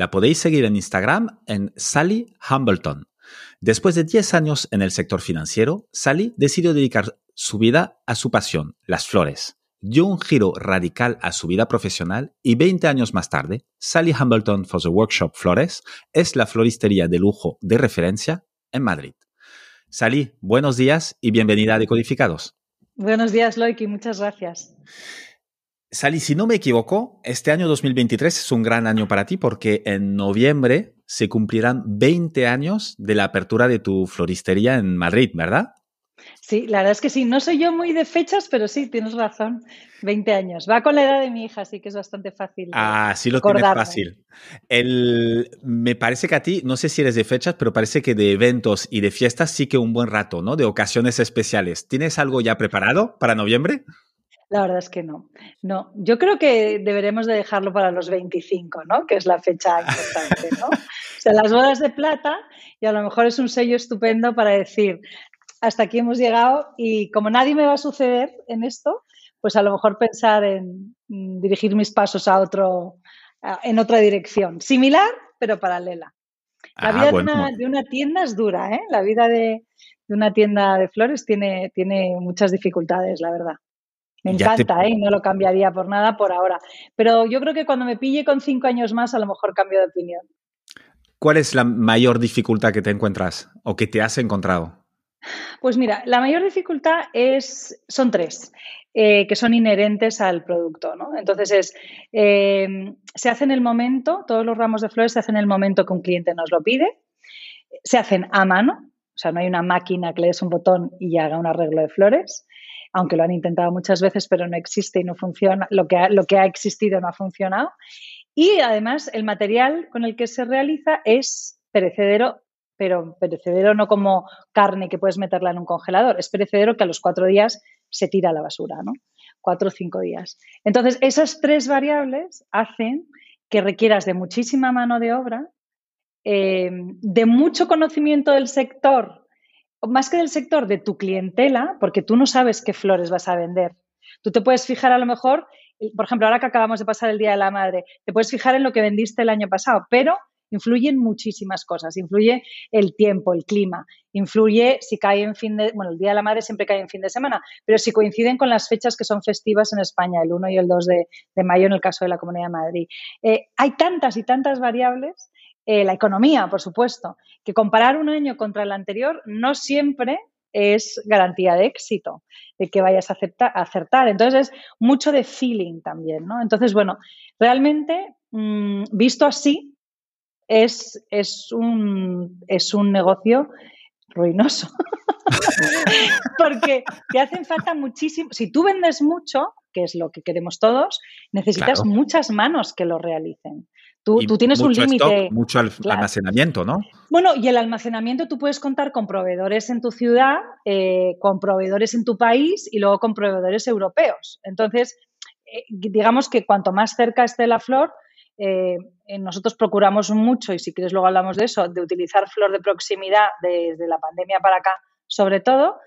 La podéis seguir en Instagram en Sally Hambleton. Después de 10 años en el sector financiero, Sally decidió dedicar su vida a su pasión, las flores. Dio un giro radical a su vida profesional y 20 años más tarde, Sally Hambleton for the Workshop Flores es la floristería de lujo de referencia en Madrid. Sally, buenos días y bienvenida a Decodificados. Buenos días, Loiki, muchas gracias. Sally, si no me equivoco, este año 2023 es un gran año para ti porque en noviembre se cumplirán 20 años de la apertura de tu floristería en Madrid, ¿verdad? Sí, la verdad es que sí. No soy yo muy de fechas, pero sí, tienes razón. 20 años. Va con la edad de mi hija, así que es bastante fácil. Ah, sí lo tienes fácil. El, me parece que a ti, no sé si eres de fechas, pero parece que de eventos y de fiestas sí que un buen rato, ¿no? De ocasiones especiales. ¿Tienes algo ya preparado para noviembre? La verdad es que no. No, yo creo que deberemos de dejarlo para los 25, ¿no? Que es la fecha importante, ¿no? O sea, las bodas de plata y a lo mejor es un sello estupendo para decir, hasta aquí hemos llegado y como nadie me va a suceder en esto, pues a lo mejor pensar en dirigir mis pasos a otro, en otra dirección, similar pero paralela. La ah, vida de, una, tienda es dura, ¿eh? La vida de, de una tienda de flores tiene, tiene muchas dificultades, la verdad. Me encanta, ¿eh? No lo cambiaría por nada por ahora. Pero yo creo que cuando me pille con cinco años más, a lo mejor cambio de opinión. ¿Cuál es la mayor dificultad que te encuentras o que te has encontrado? Pues mira, la mayor dificultad es, son tres, eh, que son inherentes al producto. ¿no? Entonces es, em, se hace en el momento, todos los ramos de flores se hacen en el momento que un cliente nos lo pide, se hacen a mano, o sea, no hay una máquina que le des un botón y haga un arreglo de flores aunque lo han intentado muchas veces, pero no existe y no funciona, lo que ha, lo que ha existido no ha funcionado. Y además el material con el que se realiza es perecedero, pero perecedero no como carne que puedes meterla en un congelador, es perecedero que a los cuatro días se tira a la basura, ¿no? Cuatro o cinco días. Entonces, esas tres variables hacen que requieras de muchísima mano de obra, eh, de mucho conocimiento del sector más que del sector, de tu clientela, porque tú no sabes qué flores vas a vender. Tú te puedes fijar a lo mejor, por ejemplo, ahora que acabamos de pasar el Día de la Madre, te puedes fijar en lo que vendiste el año pasado, pero influyen muchísimas cosas. Influye el tiempo, el clima, influye si cae en fin de, bueno, el Día de la Madre siempre cae en fin de semana, pero si coinciden con las fechas que son festivas en España, el 1 y el 2 de, mayo en el caso de la Comunidad de Madrid. Eh, hay tantas y tantas variables eh, la economía, por supuesto, que comparar un año contra el anterior no siempre es garantía de éxito, de que vayas a, acertar. Entonces es mucho de feeling también, ¿no? Entonces, bueno, realmente, mm, visto así, es, es, un, es un negocio ruinoso. Porque te hacen falta muchísimo. Si tú vendes mucho, que es lo que queremos todos, necesitas muchas manos que lo realicen. Tú, tienes un límite. Mucho almacenamiento, ¿no? Bueno, y el almacenamiento tú puedes contar con proveedores en tu ciudad, eh, con proveedores en tu país y luego con proveedores europeos. Entonces, eh, digamos que cuanto más cerca esté la flor, eh, nosotros procuramos mucho, y si quieres luego hablamos de eso, de utilizar flor de proximidad desde la pandemia para acá, sobre todo.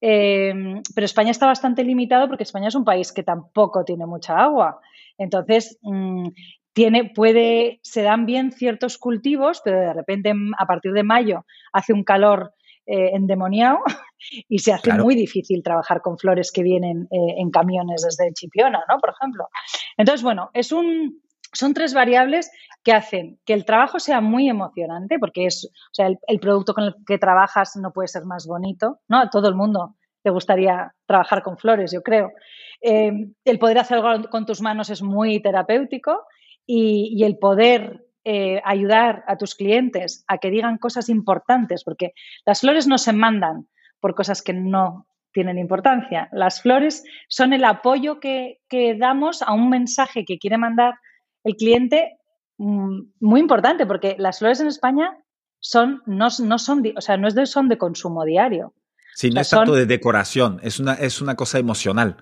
pero España está bastante limitado porque España es un país que tampoco tiene mucha agua. Entonces, mm, tiene, puede, se dan bien ciertos cultivos, pero de repente a partir de mayo hace un calor eh, endemoniado y se hace muy difícil trabajar con flores que vienen eh, en camiones desde Chipiona, ¿no? Por ejemplo. Entonces, bueno, es un, son tres variables que hacen que el trabajo sea muy emocionante, porque es, o sea, el, producto con el que trabajas no puede ser más bonito, ¿no? A todo el mundo le gustaría trabajar con flores, yo creo. Eh, el poder hacer algo con tus manos es muy terapéutico y, el poder eh, ayudar a tus clientes a que digan cosas importantes, porque las flores no se mandan por cosas que no tienen importancia. Las flores son el apoyo que, damos a un mensaje que quiere mandar el cliente mm, muy importante, porque las flores en España son, no, no son, o sea, no es de, son de consumo diario. Sí, no es tanto de decoración, es una, es una cosa emocional.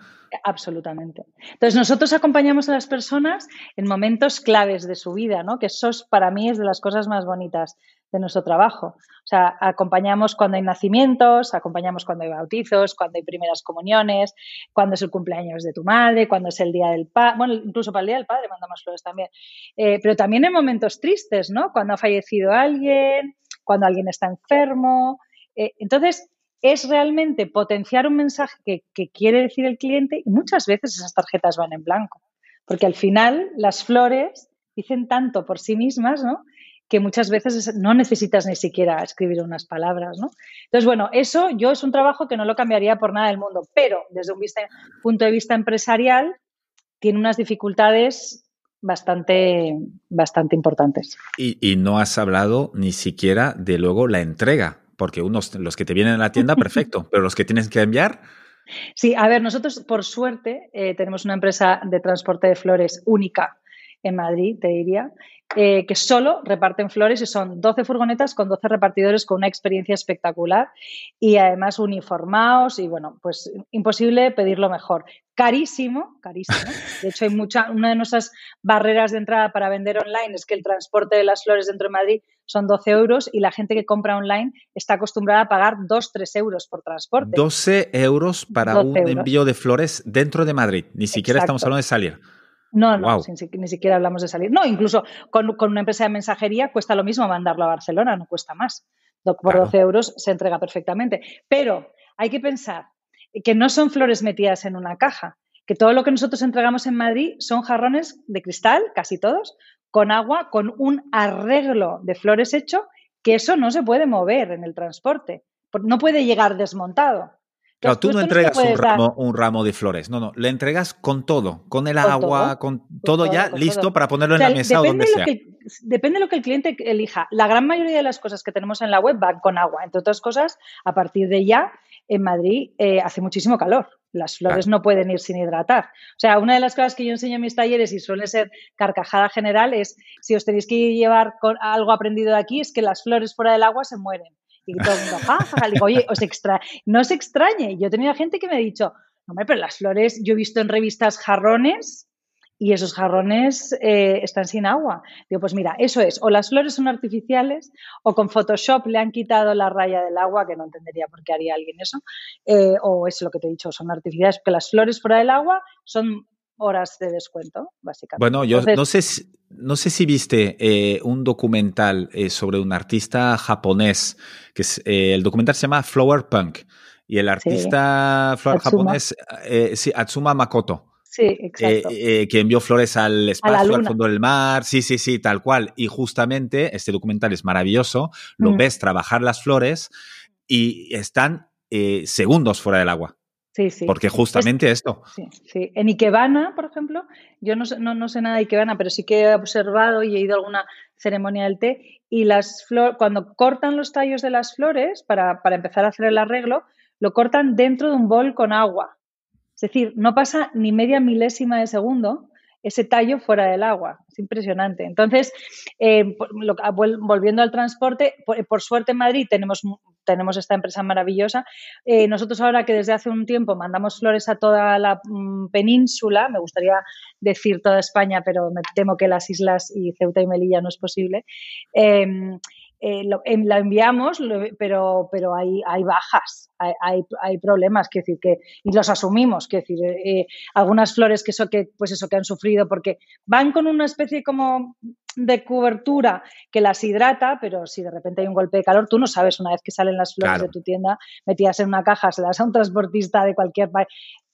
Absolutamente. Entonces, nosotros acompañamos a las personas en momentos claves de su vida, ¿no? Que eso para mí es de las cosas más bonitas de nuestro trabajo. O sea, acompañamos cuando hay nacimientos, acompañamos cuando hay bautizos, cuando hay primeras comuniones, cuando es el cumpleaños de tu madre, cuando es el día del padre, bueno, incluso para el día del padre mandamos flores también. Eh, pero también en momentos tristes, ¿no? Cuando ha fallecido alguien, cuando alguien está enfermo. Eh, entonces, es realmente potenciar un mensaje que, quiere decir el cliente y muchas veces esas tarjetas van en blanco, porque al final las flores dicen tanto por sí mismas, ¿no? Que muchas veces no necesitas ni siquiera escribir unas palabras, ¿no? Entonces, bueno, eso yo es un trabajo que no lo cambiaría por nada del mundo, pero desde un punto de vista empresarial tiene unas dificultades bastante, bastante importantes. y no has hablado ni siquiera de luego la entrega, porque unos, los que te vienen a la tienda, perfecto, pero los que tienes que enviar. Sí, a ver, nosotros por suerte eh, tenemos una empresa de transporte de flores única en Madrid, te diría, eh, que solo reparten flores y son 12 furgonetas con 12 repartidores con una experiencia espectacular y además uniformados y bueno, pues imposible pedirlo mejor. Carísimo, carísimo. De hecho, hay mucha, una de nuestras barreras de entrada para vender online es que el transporte de las flores dentro de Madrid son 12 euros y la gente que compra online está acostumbrada a pagar 2, 3 euros por transporte. 12 euros para un envío de flores dentro de Madrid. Ni siquiera estamos hablando de salir. No, no, ni siquiera hablamos de salir. No, incluso con, una empresa de mensajería cuesta lo mismo mandarlo a Barcelona, no cuesta más. Por 12 euros se entrega perfectamente. Pero hay que pensar que no son flores metidas en una caja, que todo lo que nosotros entregamos en Madrid son jarrones de cristal, casi todos, con agua, con un arreglo de flores hecho, que eso no se puede mover en el transporte, no puede llegar desmontado. Claro, tú no entregas un ramo, de flores, no, no, le entregas con todo, con el agua, con, todo ya listo para ponerlo en la mesa o donde sea. depende de lo que el cliente elija. La gran mayoría de las cosas que tenemos en la web van con agua. Entre otras cosas, a partir de ya, en Madrid eh, hace muchísimo calor. Las flores no pueden ir sin hidratar. O sea, una de las cosas que yo enseño en mis talleres y suele ser carcajada general es, si os tenéis que llevar con algo aprendido de aquí, es que las flores fuera del agua se mueren. El mundo, ja, Digo, oye, os no os extrañe. Yo he tenido gente que me ha dicho, hombre, pero las flores, yo he visto en revistas jarrones y esos jarrones eh, están sin agua. Digo, pues mira, eso es, o las flores son artificiales o con Photoshop le han quitado la raya del agua, que no entendería por qué haría alguien eso, eh, o es lo que te he dicho, son artificiales, porque las flores fuera del agua son horas de descuento, básicamente. Bueno, yo no, sé si, no sé si viste eh, un documental eh, sobre un artista japonés, que es, eh, el documental se llama Flower Punk, y el artista flower japonés, sí, Atsuma Makoto. Sí, exacto. que envió flores al espacio, al fondo del mar, sí, sí, sí, tal cual. Y justamente este documental es maravilloso, lo mm. ves trabajar las flores y están segundos fuera del agua. Sí, sí. Porque justamente esto. Sí, sí. En Ikebana, por ejemplo, yo no, no, no, sé nada de Ikebana, pero sí que he observado y he ido a alguna ceremonia del té y las flores, cuando cortan los tallos de las flores para, para empezar a hacer el arreglo, lo cortan dentro de un bol con agua. Es decir, no pasa ni media milésima de segundo ese tallo fuera del agua. Es impresionante. Entonces, eh, volviendo al transporte, por, suerte en Madrid tenemos, tenemos esta empresa maravillosa. Eh, nosotros ahora que desde hace un tiempo mandamos flores a toda la mm, península, me gustaría decir toda España, pero me temo que las islas y Ceuta y Melilla no es posible. Em, eh, la enviamos, pero, pero hay, hay bajas, hay, hay, problemas, que decir, que, y los asumimos, que decir, eh, algunas flores que, eso, que, pues eso, que han sufrido porque van con una especie como de cobertura que las hidrata, pero si de repente hay un golpe de calor, tú no sabes una vez que salen las flores de tu tienda metidas en una caja, se las a un transportista de cualquier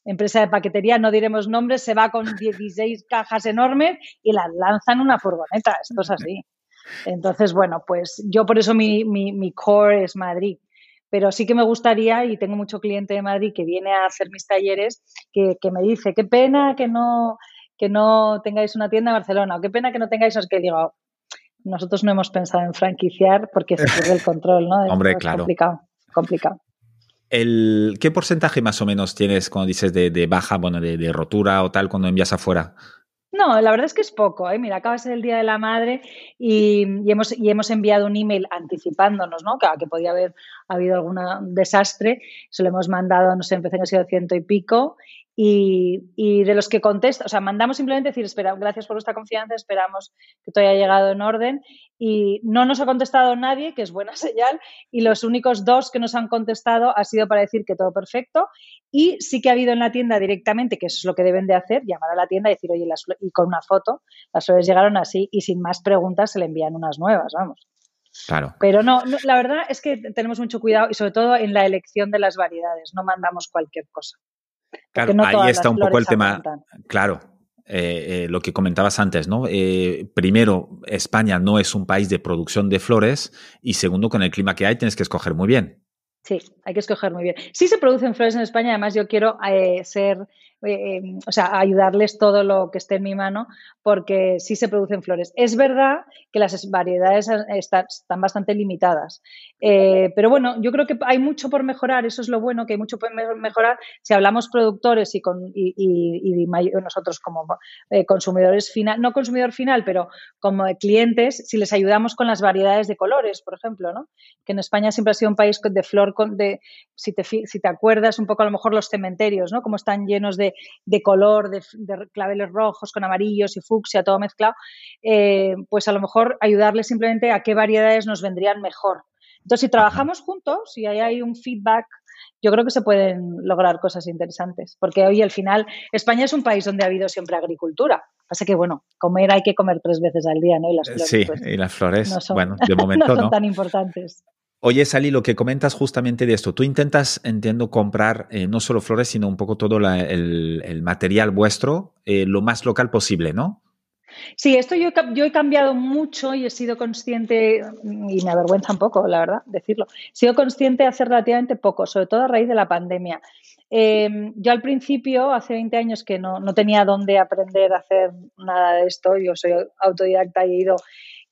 empresa de paquetería, no diremos nombres, se va con 16 cajas enormes y las lanza en una furgoneta. Esto es así. Entonces, bueno, pues yo por eso mi, mi, core es Madrid. Pero sí que me gustaría, y tengo mucho cliente de Madrid que viene a hacer mis talleres, que, me dice, qué pena que no, que no tengáis una tienda en Barcelona, o qué pena que no tengáis, es que digo, nosotros no hemos pensado en franquiciar porque se pierde el control, ¿no? Hombre, claro. Complicado, complicado. El, ¿Qué porcentaje más o menos tienes cuando dices de, baja, bueno, de, de, rotura o tal cuando envías afuera? No, la verdad es que es poco. ¿eh? Mira, acaba de ser el Día de la Madre y, hemos, y hemos enviado un email anticipándonos, ¿no? Que, que podía haber habido algún desastre. Se lo hemos mandado, no sé, empecé a sido ciento y pico y, de los que contesta, o sea, mandamos simplemente decir, espera, gracias por vuestra confianza, esperamos que todo haya llegado en orden y no nos ha contestado nadie, que es buena señal, y los únicos dos que nos han contestado ha sido para decir que todo perfecto y sí que ha habido en la tienda directamente, que eso es lo que deben de hacer, llamar a la tienda y decir, oye, las y con una foto, las flores llegaron así y sin más preguntas se le envían unas nuevas, vamos. Claro. Pero no, la verdad es que tenemos mucho cuidado y sobre todo en la elección de las variedades, no mandamos cualquier cosa. Claro, ahí está un poco el tema. Claro, eh, eh, lo que comentabas antes, ¿no? Eh, primero, España no es un país de producción de flores y segundo, con el clima que hay tienes que escoger muy bien. Sí, hay que escoger muy bien. Sí se producen flores en España, además yo quiero ser eh, em, o sea, ayudarles todo lo que esté en mi mano, porque sí se producen flores. Es verdad que las variedades están, bastante limitadas, eh, pero bueno, yo creo que hay mucho por mejorar, eso es lo bueno, que hay mucho por mejorar si hablamos productores y, con, y, nosotros como eh, consumidores final, no consumidor final, pero como clientes, si les ayudamos con las variedades de colores, por ejemplo, ¿no? que en España siempre ha sido un país de flor, de, si, te, si te acuerdas un poco a lo mejor los cementerios, ¿no? como están llenos de de, color, de, claveles rojos con amarillos y fucsia, todo mezclado, eh, pues a lo mejor ayudarles simplemente a qué variedades nos vendrían mejor. Entonces, si trabajamos juntos y ahí hay un feedback, yo creo que se pueden lograr cosas interesantes. Porque hoy, al final, España es un país donde ha habido siempre agricultura. Pasa que, bueno, comer hay que comer tres veces al día, ¿no? Y las flores, sí, pues, y las flores, bueno, de momento no. Son tan importantes. Oye, Sally, lo que comentas justamente de esto, tú intentas, entiendo, comprar eh, no solo flores, sino un poco todo el, material vuestro eh, lo más local posible, ¿no? Sí, esto yo, yo, he cambiado mucho y he sido consciente, y me avergüenza un poco, la verdad, decirlo, he sido consciente de hacer relativamente poco, sobre todo a raíz de la pandemia. Em, yo al principio, hace 20 años que no, no, tenía dónde aprender a hacer nada de esto, yo soy autodidacta y he ido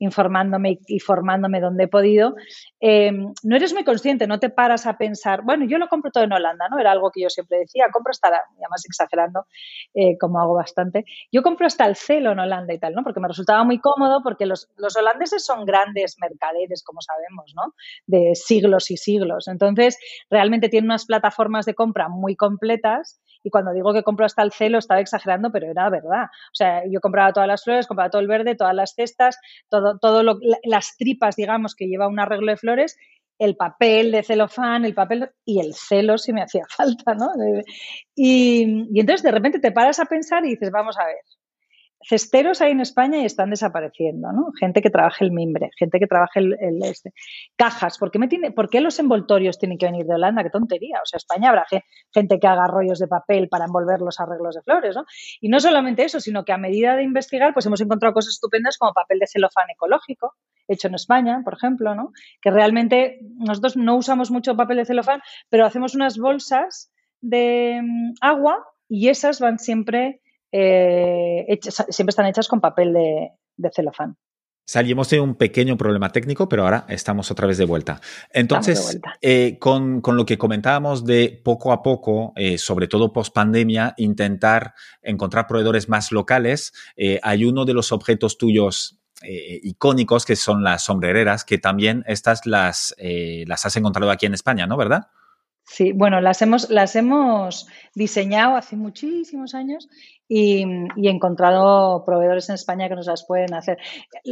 informándome y formándome donde he podido, em, no eres muy consciente, no te paras a pensar, bueno, yo lo compro todo en Holanda, ¿no? Era algo que yo siempre decía, compro hasta, la, además exagerando, eh, como hago bastante, yo compro hasta el celo en Holanda y tal, ¿no? Porque me resultaba muy cómodo, porque los, los holandeses son grandes mercaderes, como sabemos, ¿no? De siglos y siglos. Entonces, realmente tienen unas plataformas de compra muy completas y cuando digo que compro hasta el celo, estaba exagerando, pero era verdad. O sea, yo compraba todas las flores, compraba todo el verde, todas las cestas, todo, todo lo, las tripas, digamos, que lleva un arreglo de flores el papel de celofán, el papel y el celo si me hacía falta, ¿no? Y, y, entonces de repente te paras a pensar y dices, vamos a ver, cesteros hay en España y están desapareciendo, ¿no? Gente que trabaje el mimbre, gente que trabaje el, este. Cajas, ¿por qué, me tiene, ¿por qué los envoltorios tienen que venir de Holanda? Qué tontería. O sea, España habrá gente que haga rollos de papel para envolver los arreglos de flores, ¿no? Y no solamente eso, sino que a medida de investigar, pues hemos encontrado cosas estupendas como papel de celofán ecológico, hecho en España, por ejemplo, ¿no? Que realmente nosotros no usamos mucho papel de celofán, pero hacemos unas bolsas de mm, agua y esas van siempre eh, siempre están hechas con papel de, celofán. Salimos de un pequeño problema técnico, pero ahora estamos otra vez de vuelta. Entonces, eh, con, lo que comentábamos de poco a poco, eh, sobre todo post pandemia, intentar encontrar proveedores más locales, hay uno de los objetos tuyos icónicos que son las sombrereras, que también estas las, las has encontrado aquí en España, ¿no? ¿Verdad? Sí, bueno, las hemos, las hemos diseñado hace muchísimos años y, y, encontrado proveedores en España que nos las pueden hacer.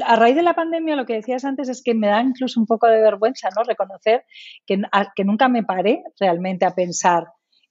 A raíz de la pandemia, lo que decías antes es que me da incluso un poco de vergüenza ¿no? reconocer que, que nunca me paré realmente a pensar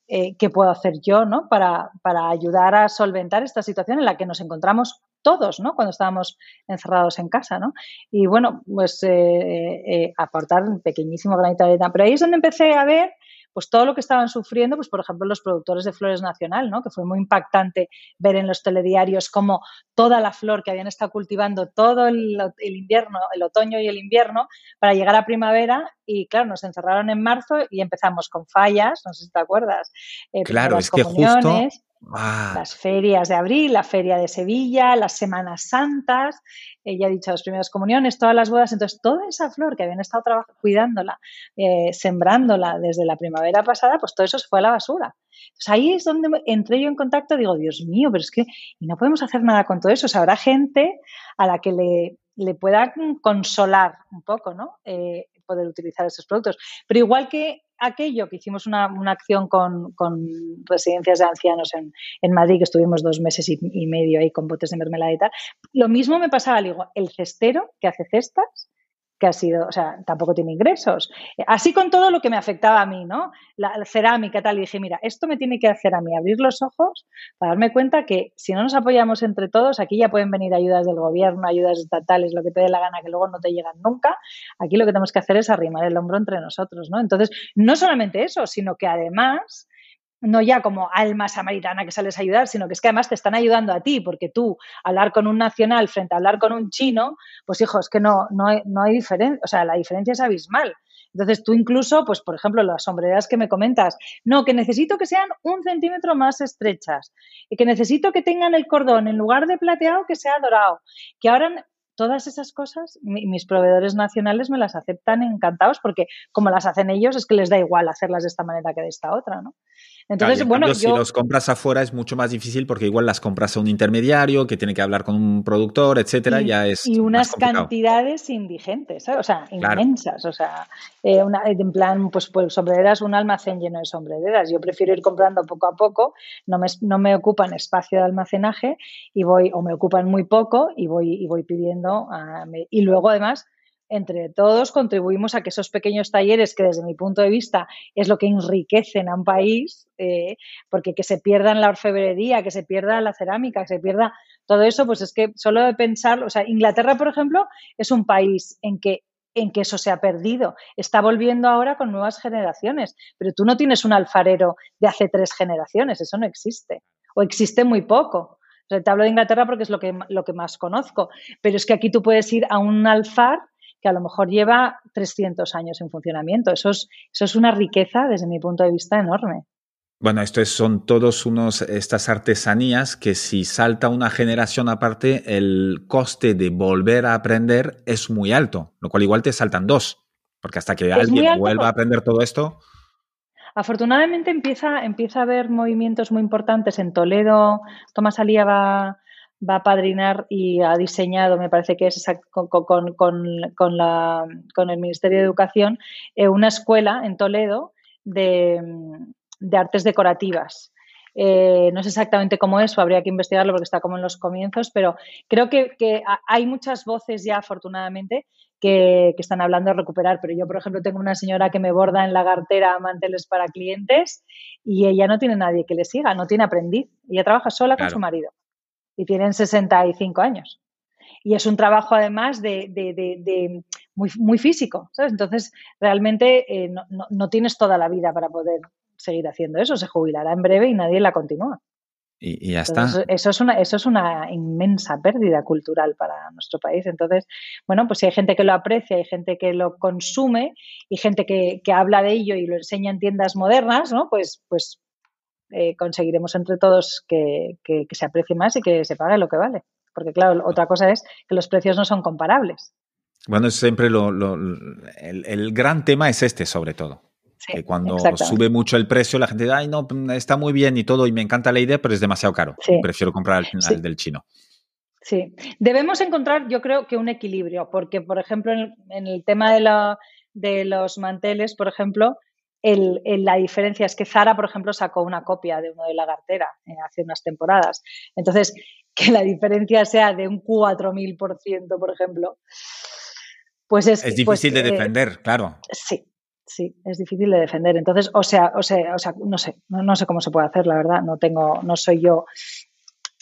eh, qué puedo hacer yo ¿no? para, para ayudar a solventar esta situación en la que nos encontramos todos, ¿no? Cuando estábamos encerrados en casa, ¿no? Y bueno, pues eh, eh, aportar un pequeñísimo granito de arena. Pero ahí es donde empecé a ver pues todo lo que estaban sufriendo, pues por ejemplo los productores de Flores Nacional, ¿no? que fue muy impactante ver en los telediarios cómo toda la flor que habían estado cultivando todo el, invierno, el otoño y el invierno, para llegar a primavera y claro, nos encerraron en marzo y empezamos con fallas, no sé si te acuerdas. Eh, claro, es que justo Ah. Las ferias de abril, la feria de Sevilla, las Semanas Santas, ella ha dicho las primeras comuniones, todas las bodas. Entonces, toda esa flor que habían estado cuidándola, eh, sembrándola desde la primavera pasada, pues todo eso se fue a la basura. Entonces, ahí es donde entré yo en contacto, digo, Dios mío, pero es que no podemos hacer nada con todo eso. O sea, habrá gente a la que le, le pueda consolar un poco, ¿no? Eh, poder utilizar esos productos. Pero igual que aquello que hicimos una, acción con, residencias de ancianos en, Madrid, que estuvimos dos meses y, y, medio ahí con botes de mermelada y tal, lo mismo me pasaba, digo, el cestero que hace cestas que ha sido, o sea, tampoco tiene ingresos. Así con todo lo que me afectaba a mí, ¿no? La, cerámica, tal, y dije, mira, esto me tiene que hacer a mí abrir los ojos para darme cuenta que si no nos apoyamos entre todos, aquí ya pueden venir ayudas del gobierno, ayudas estatales, lo que te dé la gana, que luego no te llegan nunca. Aquí lo que tenemos que hacer es arrimar el hombro entre nosotros, ¿no? Entonces, no solamente eso, sino que además no ya como alma samaritana que sales a ayudar, sino que es que además te están ayudando a ti, porque tú hablar con un nacional frente a hablar con un chino, pues hijo, es que no, no hay, no hay diferencia, o sea, la diferencia es abismal. Entonces tú incluso, pues por ejemplo, las sombreras que me comentas, no, que necesito que sean un centímetro más estrechas, y que necesito que tengan el cordón en lugar de plateado que sea dorado, que ahora todas esas cosas, mis proveedores nacionales me las aceptan encantados porque como las hacen ellos es que les da igual hacerlas de esta manera que de esta otra, ¿no? Entonces, bueno, si los compras afuera es mucho más difícil porque igual las compras a un intermediario que tiene que hablar con un productor, etcétera, ya es y unas cantidades indigentes, o sea, inmensas, o sea, eh, en plan, pues, pues sombreras, un almacén lleno de sombreras. Yo prefiero ir comprando poco a poco, no me, no me ocupan espacio de almacenaje y voy o me ocupan muy poco y voy y voy pidiendo y luego además entre todos contribuimos a que esos pequeños talleres, que desde mi punto de vista es lo que enriquecen a un país, eh, porque que se pierda en la orfebrería, que se pierda la cerámica, que se pierda todo eso, pues es que solo de pensar, o sea, Inglaterra, por ejemplo, es un país en que en que eso se ha perdido. Está volviendo ahora con nuevas generaciones, pero tú no tienes un alfarero de hace tres generaciones, eso no existe, o existe muy poco. O te hablo de Inglaterra porque es lo que, lo que más conozco, pero es que aquí tú puedes ir a un alfar que a lo mejor lleva 300 años en funcionamiento. Eso es, eso es una riqueza desde mi punto de vista enorme. Bueno, esto son todos unos estas artesanías que si salta una generación aparte, el coste de volver a aprender es muy alto, lo cual igual te saltan dos, porque hasta que alguien vuelva a aprender todo esto. Afortunadamente empieza, empieza a haber movimientos muy importantes en Toledo. Tomás Alía va, va a padrinar y ha diseñado, me parece que es con, con, con, la, con el Ministerio de Educación, eh, una escuela en Toledo de, de artes decorativas. Eh, no sé exactamente cómo es, o habría que investigarlo porque está como en los comienzos, pero creo que, que hay muchas voces ya, afortunadamente, que, que, están hablando de recuperar. Pero yo, por ejemplo, tengo una señora que me borda en la cartera manteles para clientes y ella no tiene nadie que le siga, no tiene aprendiz. Ella trabaja sola con su marido y tienen 65 años. Y es un trabajo además de, de, de, muy, muy, físico, ¿sabes? Entonces, realmente eh, no, no, tienes toda la vida para poder seguir haciendo eso. Se jubilará en breve y nadie la continúa. Y, ya está. Eso es, una, eso es una inmensa pérdida cultural para nuestro país. Entonces, bueno, pues si hay gente que lo aprecia, hay gente que lo consume y gente que, que habla de ello y lo enseña en tiendas modernas, ¿no? Pues, pues eh, conseguiremos entre todos que, se aprecie más y que se pague lo que vale. Porque claro, otra cosa es que los precios no son comparables. Bueno, siempre lo, el, gran tema es este, sobre todo. que cuando sube mucho el precio, la gente dice, ay, no, está muy bien y todo, y me encanta la idea, pero es demasiado caro. Prefiero comprar al final del chino. Sí, debemos encontrar, yo creo que un equilibrio, porque, por ejemplo, en, el tema de, la, de los manteles, por ejemplo, el, la diferencia es que Zara, por ejemplo, sacó una copia de uno de Lagartera eh, hace unas temporadas. Entonces, que la diferencia sea de un 4.000%, por ejemplo, pues es... Es pues, difícil de eh, defender, claro. Sí, sí, es difícil de defender. Entonces, o sea, o sea, o sea no sé, no, sé cómo se puede hacer, la verdad. No tengo, no soy yo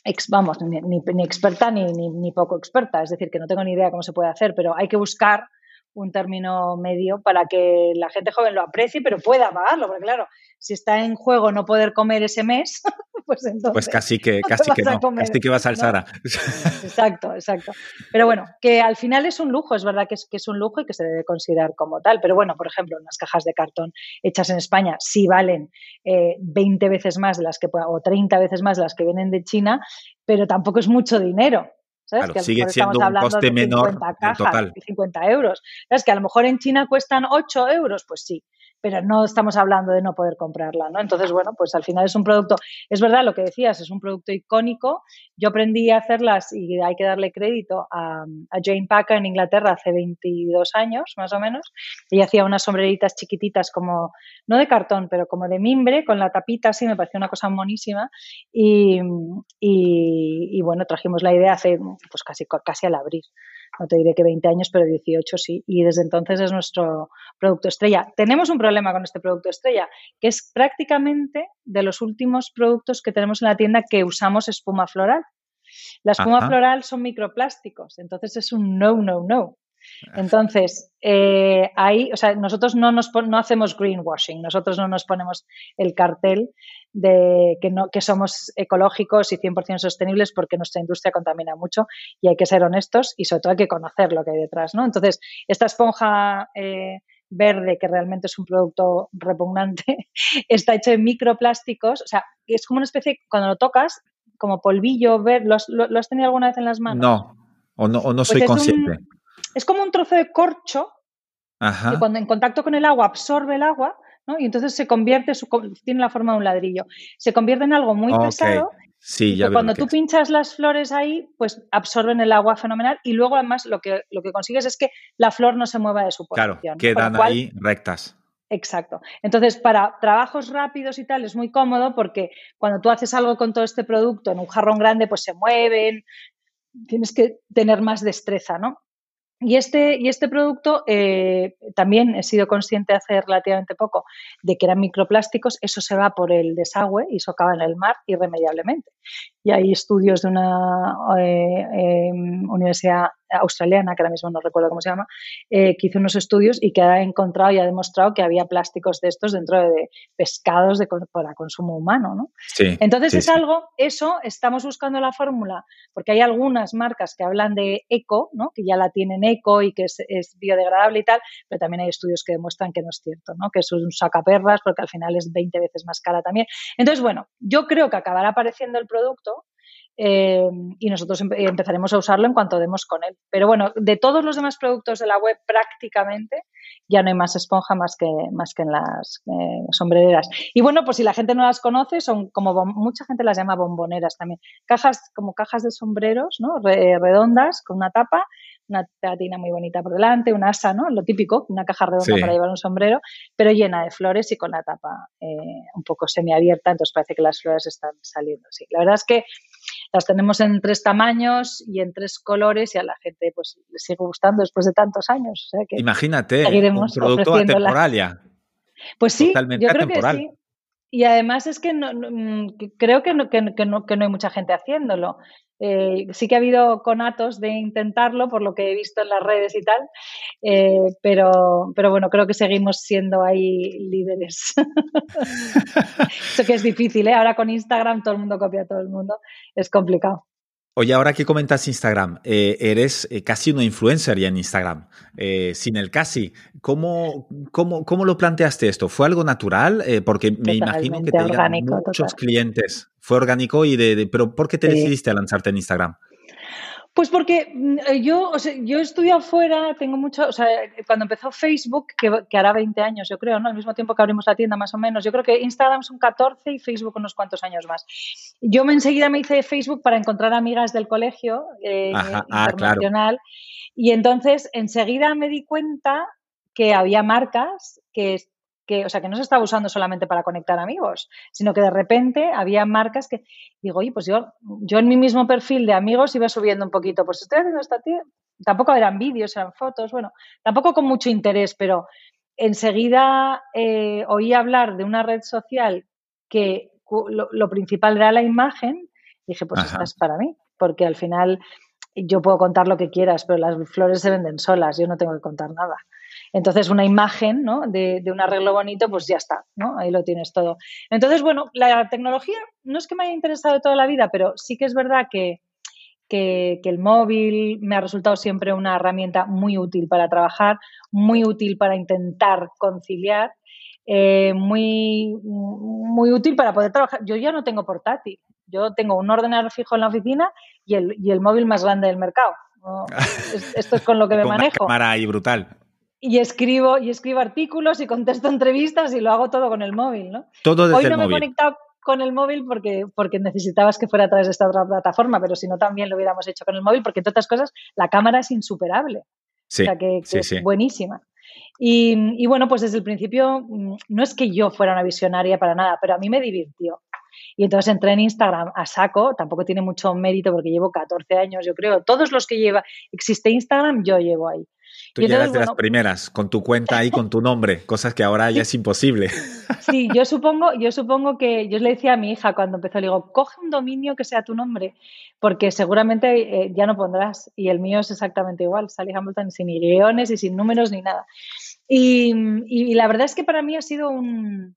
Ex, vamos, ni, experta ni, ni, poco experta, es decir, que no tengo ni idea cómo se puede hacer, pero hay que buscar un término medio para que la gente joven lo aprecie, pero pueda pagarlo, porque claro, si está en juego no poder comer ese mes, pues entonces... Pues casi que, casi que no, casi que vas al Sara. Exacto, exacto. Pero bueno, que al final es un lujo, es verdad que es, que es un lujo y que se debe considerar como tal, pero bueno, por ejemplo, unas cajas de cartón hechas en España sí valen eh, 20 veces más de las que, o 30 veces más de las que vienen de China, pero tampoco es mucho dinero. ¿Sabes? que sigue siendo un coste menor cajas, total. 50 euros. ¿Sabes? Que a lo mejor en China cuestan 8 euros, pues sí pero no estamos hablando de no poder comprarla, ¿no? Entonces, bueno, pues al final es un producto, es verdad lo que decías, es un producto icónico. Yo aprendí a hacerlas y hay que darle crédito a, Jane Packer en Inglaterra hace 22 años, más o menos. Ella hacía unas sombreritas chiquititas como, no de cartón, pero como de mimbre, con la tapita así, me pareció una cosa monísima. Y, y, y bueno, trajimos la idea hace, pues casi, casi al abrir no te diré que 20 años, pero 18 sí. Y desde entonces es nuestro producto estrella. Tenemos un problema con este producto estrella, que es prácticamente de los últimos productos que tenemos en la tienda que usamos espuma floral. La espuma floral son microplásticos, entonces es un no, no, no. Entonces, eh, ahí, o sea, nosotros no, nos, no hacemos greenwashing, nosotros no nos ponemos el cartel de que, no, que somos ecológicos y 100% sostenibles porque nuestra industria contamina mucho y hay que ser honestos y sobre todo hay que conocer lo que hay detrás, ¿no? Entonces, esta esponja... Eh, verde, que realmente es un producto repugnante, está hecho de microplásticos, o sea, es como una especie, cuando lo tocas, como polvillo verde, ¿lo has, tenido alguna vez en las manos? No, o no, no pues soy consciente es como un trozo de corcho que cuando en contacto con el agua absorbe el agua, ¿no? Y entonces se convierte, tiene la forma de un ladrillo, se convierte en algo muy pesado. Sí, ya cuando tú pinchas las flores ahí, pues absorben el agua fenomenal y luego además lo que, lo que consigues es que la flor no se mueva de su posición. Claro, quedan ahí rectas. Exacto. Entonces, para trabajos rápidos y tal es muy cómodo porque cuando tú haces algo con todo este producto en un jarrón grande, pues se mueven, tienes que tener más destreza, ¿no? Y este, y este producto eh, también he sido consciente hace relativamente poco de que eran microplásticos, eso se va por el desagüe y eso acaba en el mar irremediablemente. Y hay estudios de una eh, em, universidad australiana, que ahora mismo no recuerdo cómo se llama, eh, que hizo unos estudios y que ha encontrado y ha demostrado que había plásticos de estos dentro de pescados de, para consumo humano. ¿no? Entonces es algo, eso, estamos buscando la fórmula, porque hay algunas marcas que hablan de eco, ¿no? que ya la tienen eco y que es, biodegradable y tal, pero también hay estudios que demuestran que no es cierto, ¿no? que es un sacaperras porque al final es 20 veces más cara también. Entonces, bueno, yo creo que acabará apareciendo el producto eh, y nosotros empezaremos a usarlo en cuanto demos con él. Pero bueno, de todos los demás productos de la web prácticamente ya no hay más esponja más que, más que en las eh, sombrereras. Y bueno, pues si la gente no las conoce, son como mucha gente las llama bomboneras también. Cajas, como cajas de sombreros, ¿no? redondas, con una tapa, una tatina muy bonita por delante, un asa, ¿no? Lo típico, una caja redonda para llevar un sombrero, pero llena de flores y con la tapa eh, un poco semiabierta, entonces parece que las flores están saliendo. Sí, la verdad es que las tenemos en tres tamaños y en tres colores y a la gente pues le sigue gustando después de tantos años. Imagínate, un producto atemporal ya. Pues sí, yo creo que sí. Y además es que no, mm, creo que no, que, no, que no hay mucha gente haciéndolo. Eh, sí que ha habido conatos de intentarlo, por lo que he visto en las redes y tal, eh, pero, pero bueno, creo que seguimos siendo ahí líderes. Eso que es difícil, ¿eh? Ahora con Instagram todo el mundo copia a todo el mundo, es complicado. Oye, ahora que comentas Instagram, eh, eres eh, casi una influencer ya en Instagram, eh, sin el casi. ¿Cómo, cómo, cómo lo planteaste esto? ¿Fue algo natural? porque me imagino que te muchos clientes. Fue orgánico y de, pero ¿por qué te decidiste a lanzarte en Instagram? Pues porque mm, eh, yo, o sea, yo he estudiado fuera, tengo mucho, o sea, cuando empezó Facebook, que, hará 20 años, yo creo, ¿no? Al mismo tiempo que abrimos la tienda, más o menos. Yo creo que Instagram son 14 y Facebook unos cuantos años más. Yo me enseguida me hice Facebook para encontrar amigas del colegio eh, ah, internacional. Y entonces enseguida me di cuenta que había marcas que que, o sea, que no se estaba usando solamente para conectar amigos, sino que de repente había marcas que digo, oye, pues yo, yo en mi mismo perfil de amigos iba subiendo un poquito, pues estoy haciendo esta tía, tampoco eran vídeos, eran fotos, bueno, tampoco con mucho interés, pero enseguida eh, oí hablar de una red social que lo, principal era la imagen, dije, pues esta es para mí, porque al final yo puedo contar lo que quieras, pero las flores se venden solas, yo no tengo que contar nada. Entonces, una imagen ¿no? de, un arreglo bonito, pues ya está, ¿no? Ahí lo tienes todo. Entonces, bueno, la tecnología no es que me haya interesado toda la vida, pero sí que es verdad que, que, el móvil me ha resultado siempre una herramienta muy útil para trabajar, muy útil para intentar conciliar, eh, muy, muy útil para poder trabajar. Yo ya no tengo portátil, yo tengo un ordenador fijo en la oficina y el, y el móvil más grande del mercado. Esto es con lo que me manejo. Una cámara ahí brutal. Y escribo, y escribo artículos y contesto entrevistas y lo hago todo con el móvil, ¿no? Todo desde Hoy no me he conectado con el móvil porque, porque necesitabas que fuera a través de esta otra plataforma, pero si no también lo hubiéramos hecho con el móvil, porque entre otras cosas la cámara es insuperable. Sí, o sea que, es buenísima. Y, y, bueno, pues desde el principio mm, no es que yo fuera una visionaria para nada, pero a mí me divirtió. Y entonces entré en Instagram a saco, tampoco tiene mucho mérito porque llevo 14 años, yo creo. Todos los que lleva, existe Instagram, yo llevo ahí. Tú llegas de las primeras, con tu cuenta ahí, con tu nombre, cosas que ahora ya es imposible. Sí, yo supongo, yo supongo que, yo le decía a mi hija cuando empezó, le digo, coge un dominio que sea tu nombre, porque seguramente eh, ya no pondrás. Y el mío es exactamente igual, Sally Hamilton sin guiones y sin números ni nada. y la verdad es que para mí ha sido un,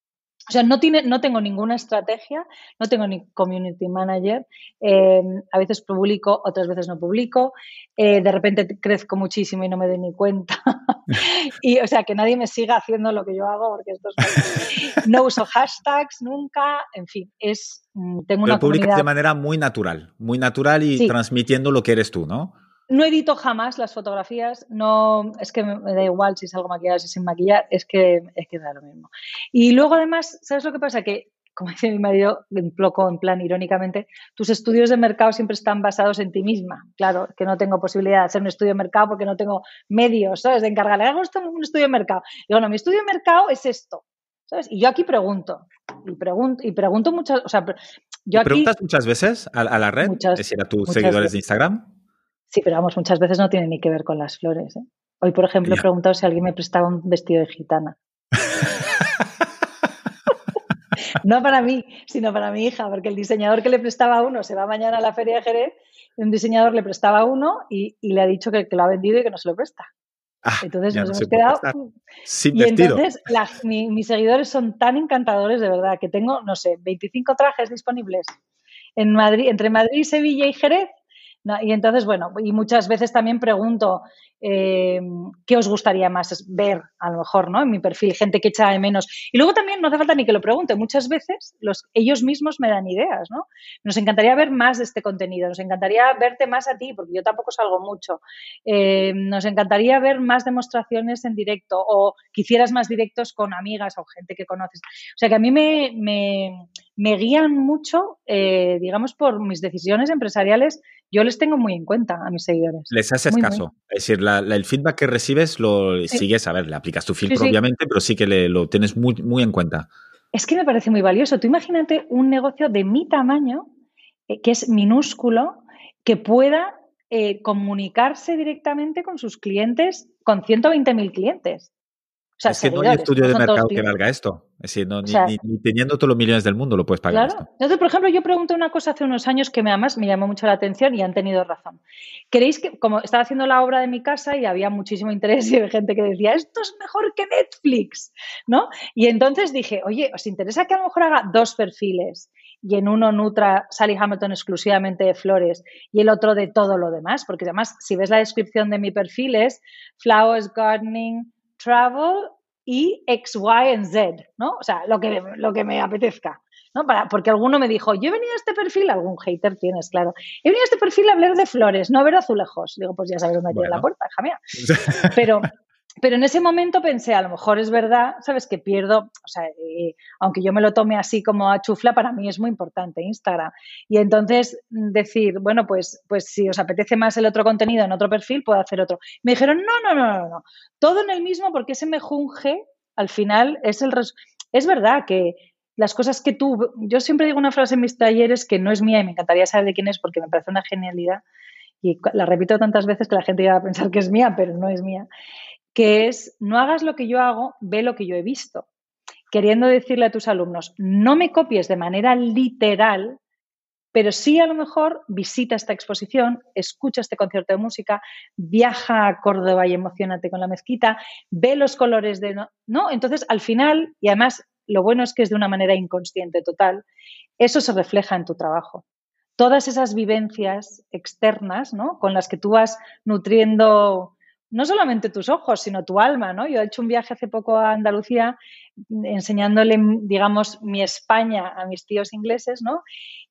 o sea, no, tiene, no tengo ninguna estrategia, no tengo ni community manager. Eh, a veces publico, otras veces no publico. Eh, de repente crezco muchísimo y no me doy ni cuenta. y, o sea, que nadie me siga haciendo lo que yo hago, porque esto es... no uso hashtags nunca. En fin, es. Mm, tengo una Pero publicas de manera muy natural, muy natural y transmitiendo lo que eres tú, ¿no? No edito jamás las fotografías, no, es que me, da igual si salgo maquillada, si sin maquillar, es que, es que da lo mismo. Y luego además, ¿sabes lo que pasa? Que, como dice mi marido, en poco en plan irónicamente, tus estudios de mercado siempre están basados en ti misma. Claro, que no tengo posibilidad de hacer un estudio de mercado porque no tengo medios, ¿sabes? De encargarle, hago un estudio de mercado. Digo, no, mi estudio de mercado es esto, ¿sabes? Y yo aquí pregunto, y pregunto, y pregunto muchas, o sea, yo aquí, ¿Preguntas muchas veces a, la red? es decir, a tus seguidores de Instagram. Sí, pero vamos, muchas veces no tiene ni que ver con las flores. ¿eh? Hoy, por ejemplo, he preguntado si alguien me prestaba un vestido de gitana. no para mí, sino para mi hija, porque el diseñador que le prestaba uno se va mañana a la feria de Jerez, y un diseñador le prestaba uno y, le ha dicho que, lo ha vendido y que no se lo presta. Ah, entonces nos hemos quedado. Sin y entonces mis seguidores son tan encantadores, de verdad, que tengo, no sé, 25 trajes disponibles en Madrid, entre Madrid, Sevilla y Jerez y entonces, bueno, y muchas veces también pregunto eh, qué os gustaría más ver, a lo mejor, ¿no? En mi perfil, gente que echa de menos. Y luego también no hace falta ni que lo pregunte, muchas veces los, ellos mismos me dan ideas, ¿no? Nos encantaría ver más de este contenido, nos encantaría verte más a ti, porque yo tampoco salgo mucho. Eh, nos encantaría ver más demostraciones en directo o que hicieras más directos con amigas o gente que conoces. O sea que a mí me, me, guían mucho, eh, digamos, por mis decisiones empresariales yo les tengo muy en cuenta a mis seguidores. Les haces caso. Es decir, el feedback que recibes lo sigues, a ver, le aplicas tu filtro, obviamente, pero sí que lo tienes muy, muy en cuenta. Es que me parece muy valioso. Tú imagínate un negocio de mi tamaño, eh, que es minúsculo, que pueda eh, comunicarse directamente con sus clientes, con 120.000 clientes es que no hay estudio de mercado que valga esto. Es decir, ni, teniendo todos los millones del mundo lo puedes pagar. Claro. Entonces, por ejemplo, yo pregunté una cosa hace unos años que me, además me llamó mucho la atención y han tenido razón. ¿Queréis que, como estaba haciendo la obra de mi casa y había muchísimo interés y había gente que decía, esto es mejor que Netflix, ¿no? Y entonces dije, oye, ¿os interesa que a lo mejor haga dos perfiles? y en uno nutra Sally Hamilton exclusivamente de flores y el otro de todo lo demás, porque además si ves la descripción de mi perfil es flowers, gardening, travel y X, Y y Z, ¿no? O sea, lo que, lo que me apetezca. ¿no? Para, porque alguno me dijo, yo he venido a este perfil, algún hater tienes, claro, he venido a este perfil a hablar de flores, no a ver azulejos. Digo, pues ya sabes dónde tiene la puerta, hija mía. Pero, pero en ese momento pensé, a lo mejor es verdad, ¿sabes? Que pierdo, o sea, eh, aunque yo me lo tome así como a chufla, para mí es muy importante Instagram. Y entonces decir, bueno, pues, pues si os apetece más el otro contenido en otro perfil, puedo hacer otro. Me dijeron, no, no, no, no, no, todo en el mismo porque ese mejunje al final es el... Es verdad que las cosas que tú... Yo siempre digo una frase en mis talleres que no es mía y me encantaría saber de quién es porque me parece una genialidad y la repito tantas veces que la gente iba a pensar que es mía, pero no es mía que es no hagas lo que yo hago, ve lo que yo he visto. Queriendo decirle a tus alumnos, no me copies de manera literal pero sí a lo mejor visita esta exposición, escucha este concierto de música, viaja a Córdoba y emocionate con la mezquita, ve los colores de... ¿no? Entonces, al final, y además lo bueno es que es de una manera inconsciente total, eso se refleja en tu trabajo. Todas esas vivencias externas, ¿no? Con las que tú vas nutriendo no solamente tus ojos, sino tu alma, ¿no? Yo he hecho un viaje hace poco a Andalucía enseñándole, digamos, mi España a mis tíos ingleses, ¿no?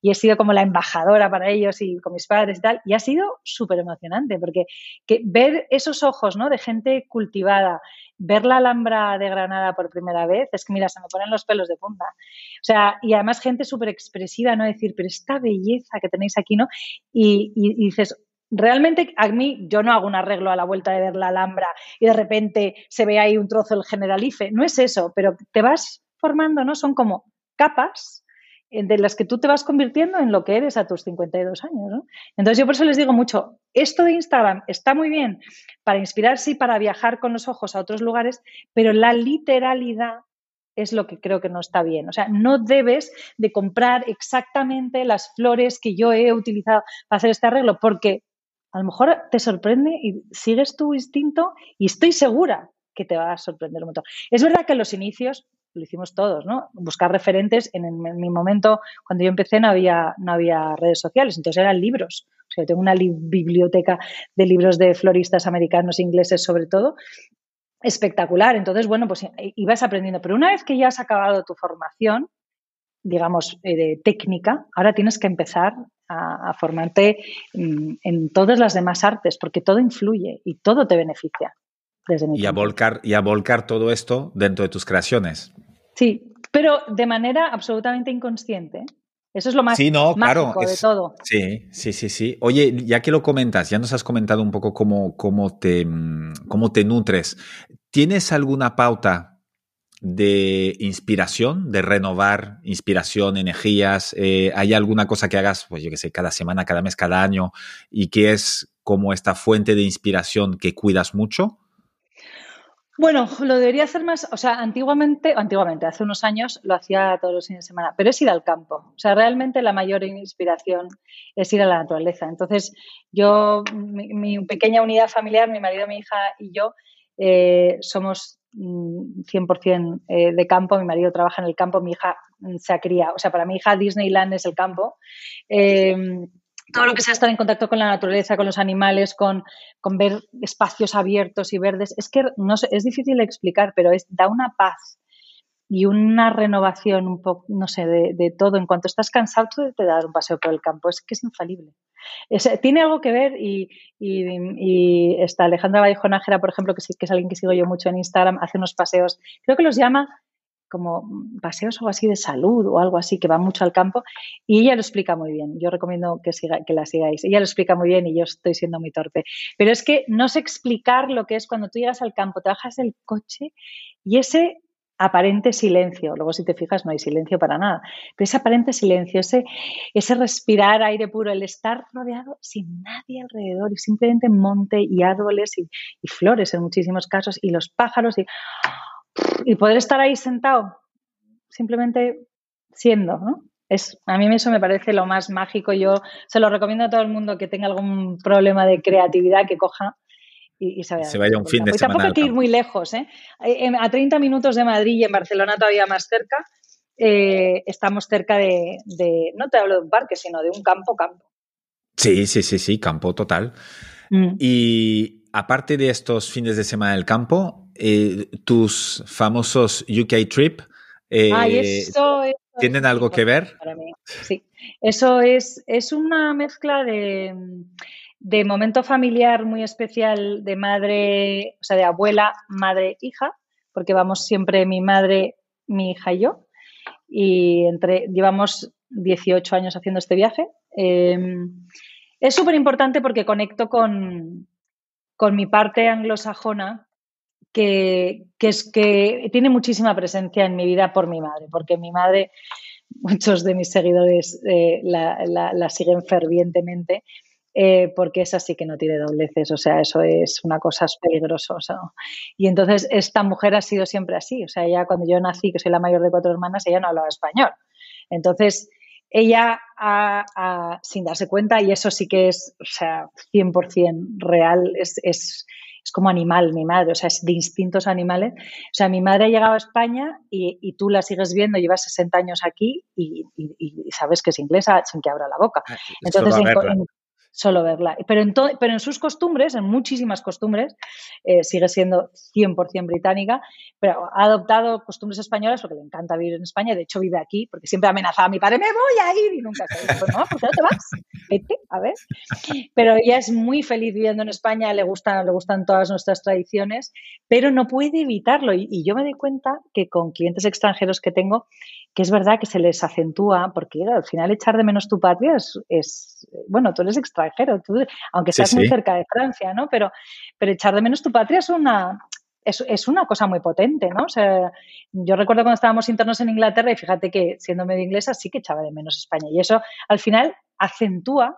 Y he sido como la embajadora para ellos y con mis padres y tal, y ha sido súper emocionante, porque que ver esos ojos, ¿no? De gente cultivada, ver la Alhambra de Granada por primera vez, es que, mira, se me ponen los pelos de punta. O sea, y además gente súper expresiva, ¿no? Decir, pero esta belleza que tenéis aquí, ¿no? y dices, realmente a mí yo no hago un arreglo a la vuelta de ver la Alhambra y de repente se ve ahí un trozo del Generalife, no es eso, pero te vas formando, ¿no? Son como capas de las que tú te vas convirtiendo en lo que eres a tus 52 años, ¿no? Entonces yo por eso les digo mucho, esto de Instagram está muy bien para inspirarse y para viajar con los ojos a otros lugares, pero la literalidad es lo que creo que no está bien. O sea, no debes de comprar exactamente las flores que yo he utilizado para hacer este arreglo, porque a lo mejor te sorprende y sigues tu instinto y estoy segura que te va a sorprender un montón. Es verdad que en los inicios lo hicimos todos, ¿no? Buscar referentes. En, mi momento, cuando yo empecé, no había, no había redes sociales, entonces eran libros. O sea, yo tengo una biblioteca de libros de floristas americanos, ingleses sobre todo, espectacular. Entonces, bueno, pues ibas aprendiendo. Pero una vez que ya has acabado tu formación, digamos, eh, de técnica, ahora tienes que empezar a, formarte en, todas las demás artes, porque todo influye y todo te beneficia. Desde y, a volcar, y a volcar todo esto dentro de tus creaciones. Sí, pero de manera absolutamente inconsciente. Eso es lo más sí, no, claro, de todo. Sí, sí, sí, sí. Oye, ya que lo comentas, ya nos has comentado un poco cómo, cómo, te, cómo te nutres. ¿Tienes alguna pauta de inspiración, de renovar inspiración, energías? Eh, ¿Hay alguna cosa que hagas, pues yo qué sé, cada semana, cada mes, cada año y que es como esta fuente de inspiración que cuidas mucho? Bueno, lo debería hacer más, o sea, antiguamente, antiguamente, hace unos años lo hacía todos los fines de semana, pero es ir al campo. O sea, realmente la mayor inspiración es ir a la naturaleza. Entonces, yo, mi, pequeña unidad familiar, mi marido, mi hija y yo, eh, somos 100% mm, eh, de campo, mi marido trabaja en el campo, mi hija mm, se ha criado, o sea, para mi hija Disneyland es el campo. Em, todo lo que sea estar en contacto con la naturaleza, con los animales, con, ver espacios abiertos y verdes, es que no es difícil de explicar, pero es, da una paz y una renovación un poco, no sé, de, todo. En cuanto estás cansado, tú te das un paseo por el campo, es que es infalible. tiene algo que ver y, está Alejandra Vallejo Nájera, por ejemplo, que, que es alguien que sigo yo mucho en Instagram, hace unos paseos, creo que los llama como paseos o así de salud o algo así, que va mucho al campo, y ella lo explica muy bien. Yo recomiendo que, siga, que la sigáis. Ella lo explica muy bien y yo estoy siendo muy torpe. Pero es que no sé explicar lo que es cuando tú llegas al campo, te bajas del coche y ese aparente silencio. Luego, si te fijas, no hay silencio para nada. Pero ese aparente silencio, ese, ese respirar aire puro, el estar rodeado sin nadie alrededor y simplemente monte y árboles y, flores en muchísimos casos y los pájaros y, y poder estar ahí sentado simplemente siendo, ¿no? Es, a mí eso me parece lo más mágico. Yo se lo recomiendo a todo el mundo que tenga algún problema de creatividad que coja y, se, vaya, un fin de semana. Tampoco hay que ir muy lejos. ¿eh? A 30 minutos de Madrid y en Barcelona todavía más cerca, eh, estamos cerca de, no te hablo de un parque, sino de un campo, campo. Sí, sí, sí, sí, campo total. Mm. Y aparte de estos fines de semana del campo, eh, tus famosos UK Trip, ¿tienen algo que ver? Para mí. Sí, eso es, es una mezcla de de momento familiar muy especial de madre, o sea, de abuela, madre, hija, porque vamos siempre mi madre, mi hija y yo. Y entre, llevamos 18 años haciendo este viaje. Em, es súper importante porque conecto con, con, mi parte anglosajona, que, que, es, que tiene muchísima presencia en mi vida por mi madre, porque mi madre, muchos de mis seguidores eh, la, la siguen fervientemente eh, porque esa sí que no tiene dobleces, o sea, eso es una cosa peligrosa. Y entonces esta mujer ha sido siempre así, o sea, ella cuando yo nací, que soy la mayor de cuatro hermanas, ella no hablaba español. Entonces, ella, sin darse cuenta, y eso sí que es, o sea, 100% real, es, es, es, como animal mi madre, o sea, es de instintos animales. O sea, mi madre ha llegado a España y, y tú la sigues viendo, llevas 60 años aquí y, y, sabes que es inglesa sin que abra la boca. Ah, Entonces, en, solo verla. Pero en, pero en sus costumbres, en muchísimas costumbres, eh, sigue siendo 100% británica, pero ha adoptado costumbres españolas porque le encanta vivir en España. De hecho, vive aquí porque siempre amenazaba a mi padre, me voy a ir y nunca se dijo, no, ¿por qué no te vas? Vete, a ver. Pero ella es muy feliz viviendo en España, le gustan, le gustan todas nuestras tradiciones, pero no puede evitarlo. Y, y yo me doy cuenta que con clientes extranjeros que tengo, que es verdad que se les acentúa, porque al final echar de menos tu patria es, bueno, tú eres extranjero, tú, aunque seas muy cerca de Francia, ¿no? Pero, pero echar de menos tu patria es una, es, una cosa muy potente, ¿no? O sea, yo recuerdo cuando estábamos internos en Inglaterra y fíjate que siendo medio inglesa sí que echaba de menos España. Y eso al final acentúa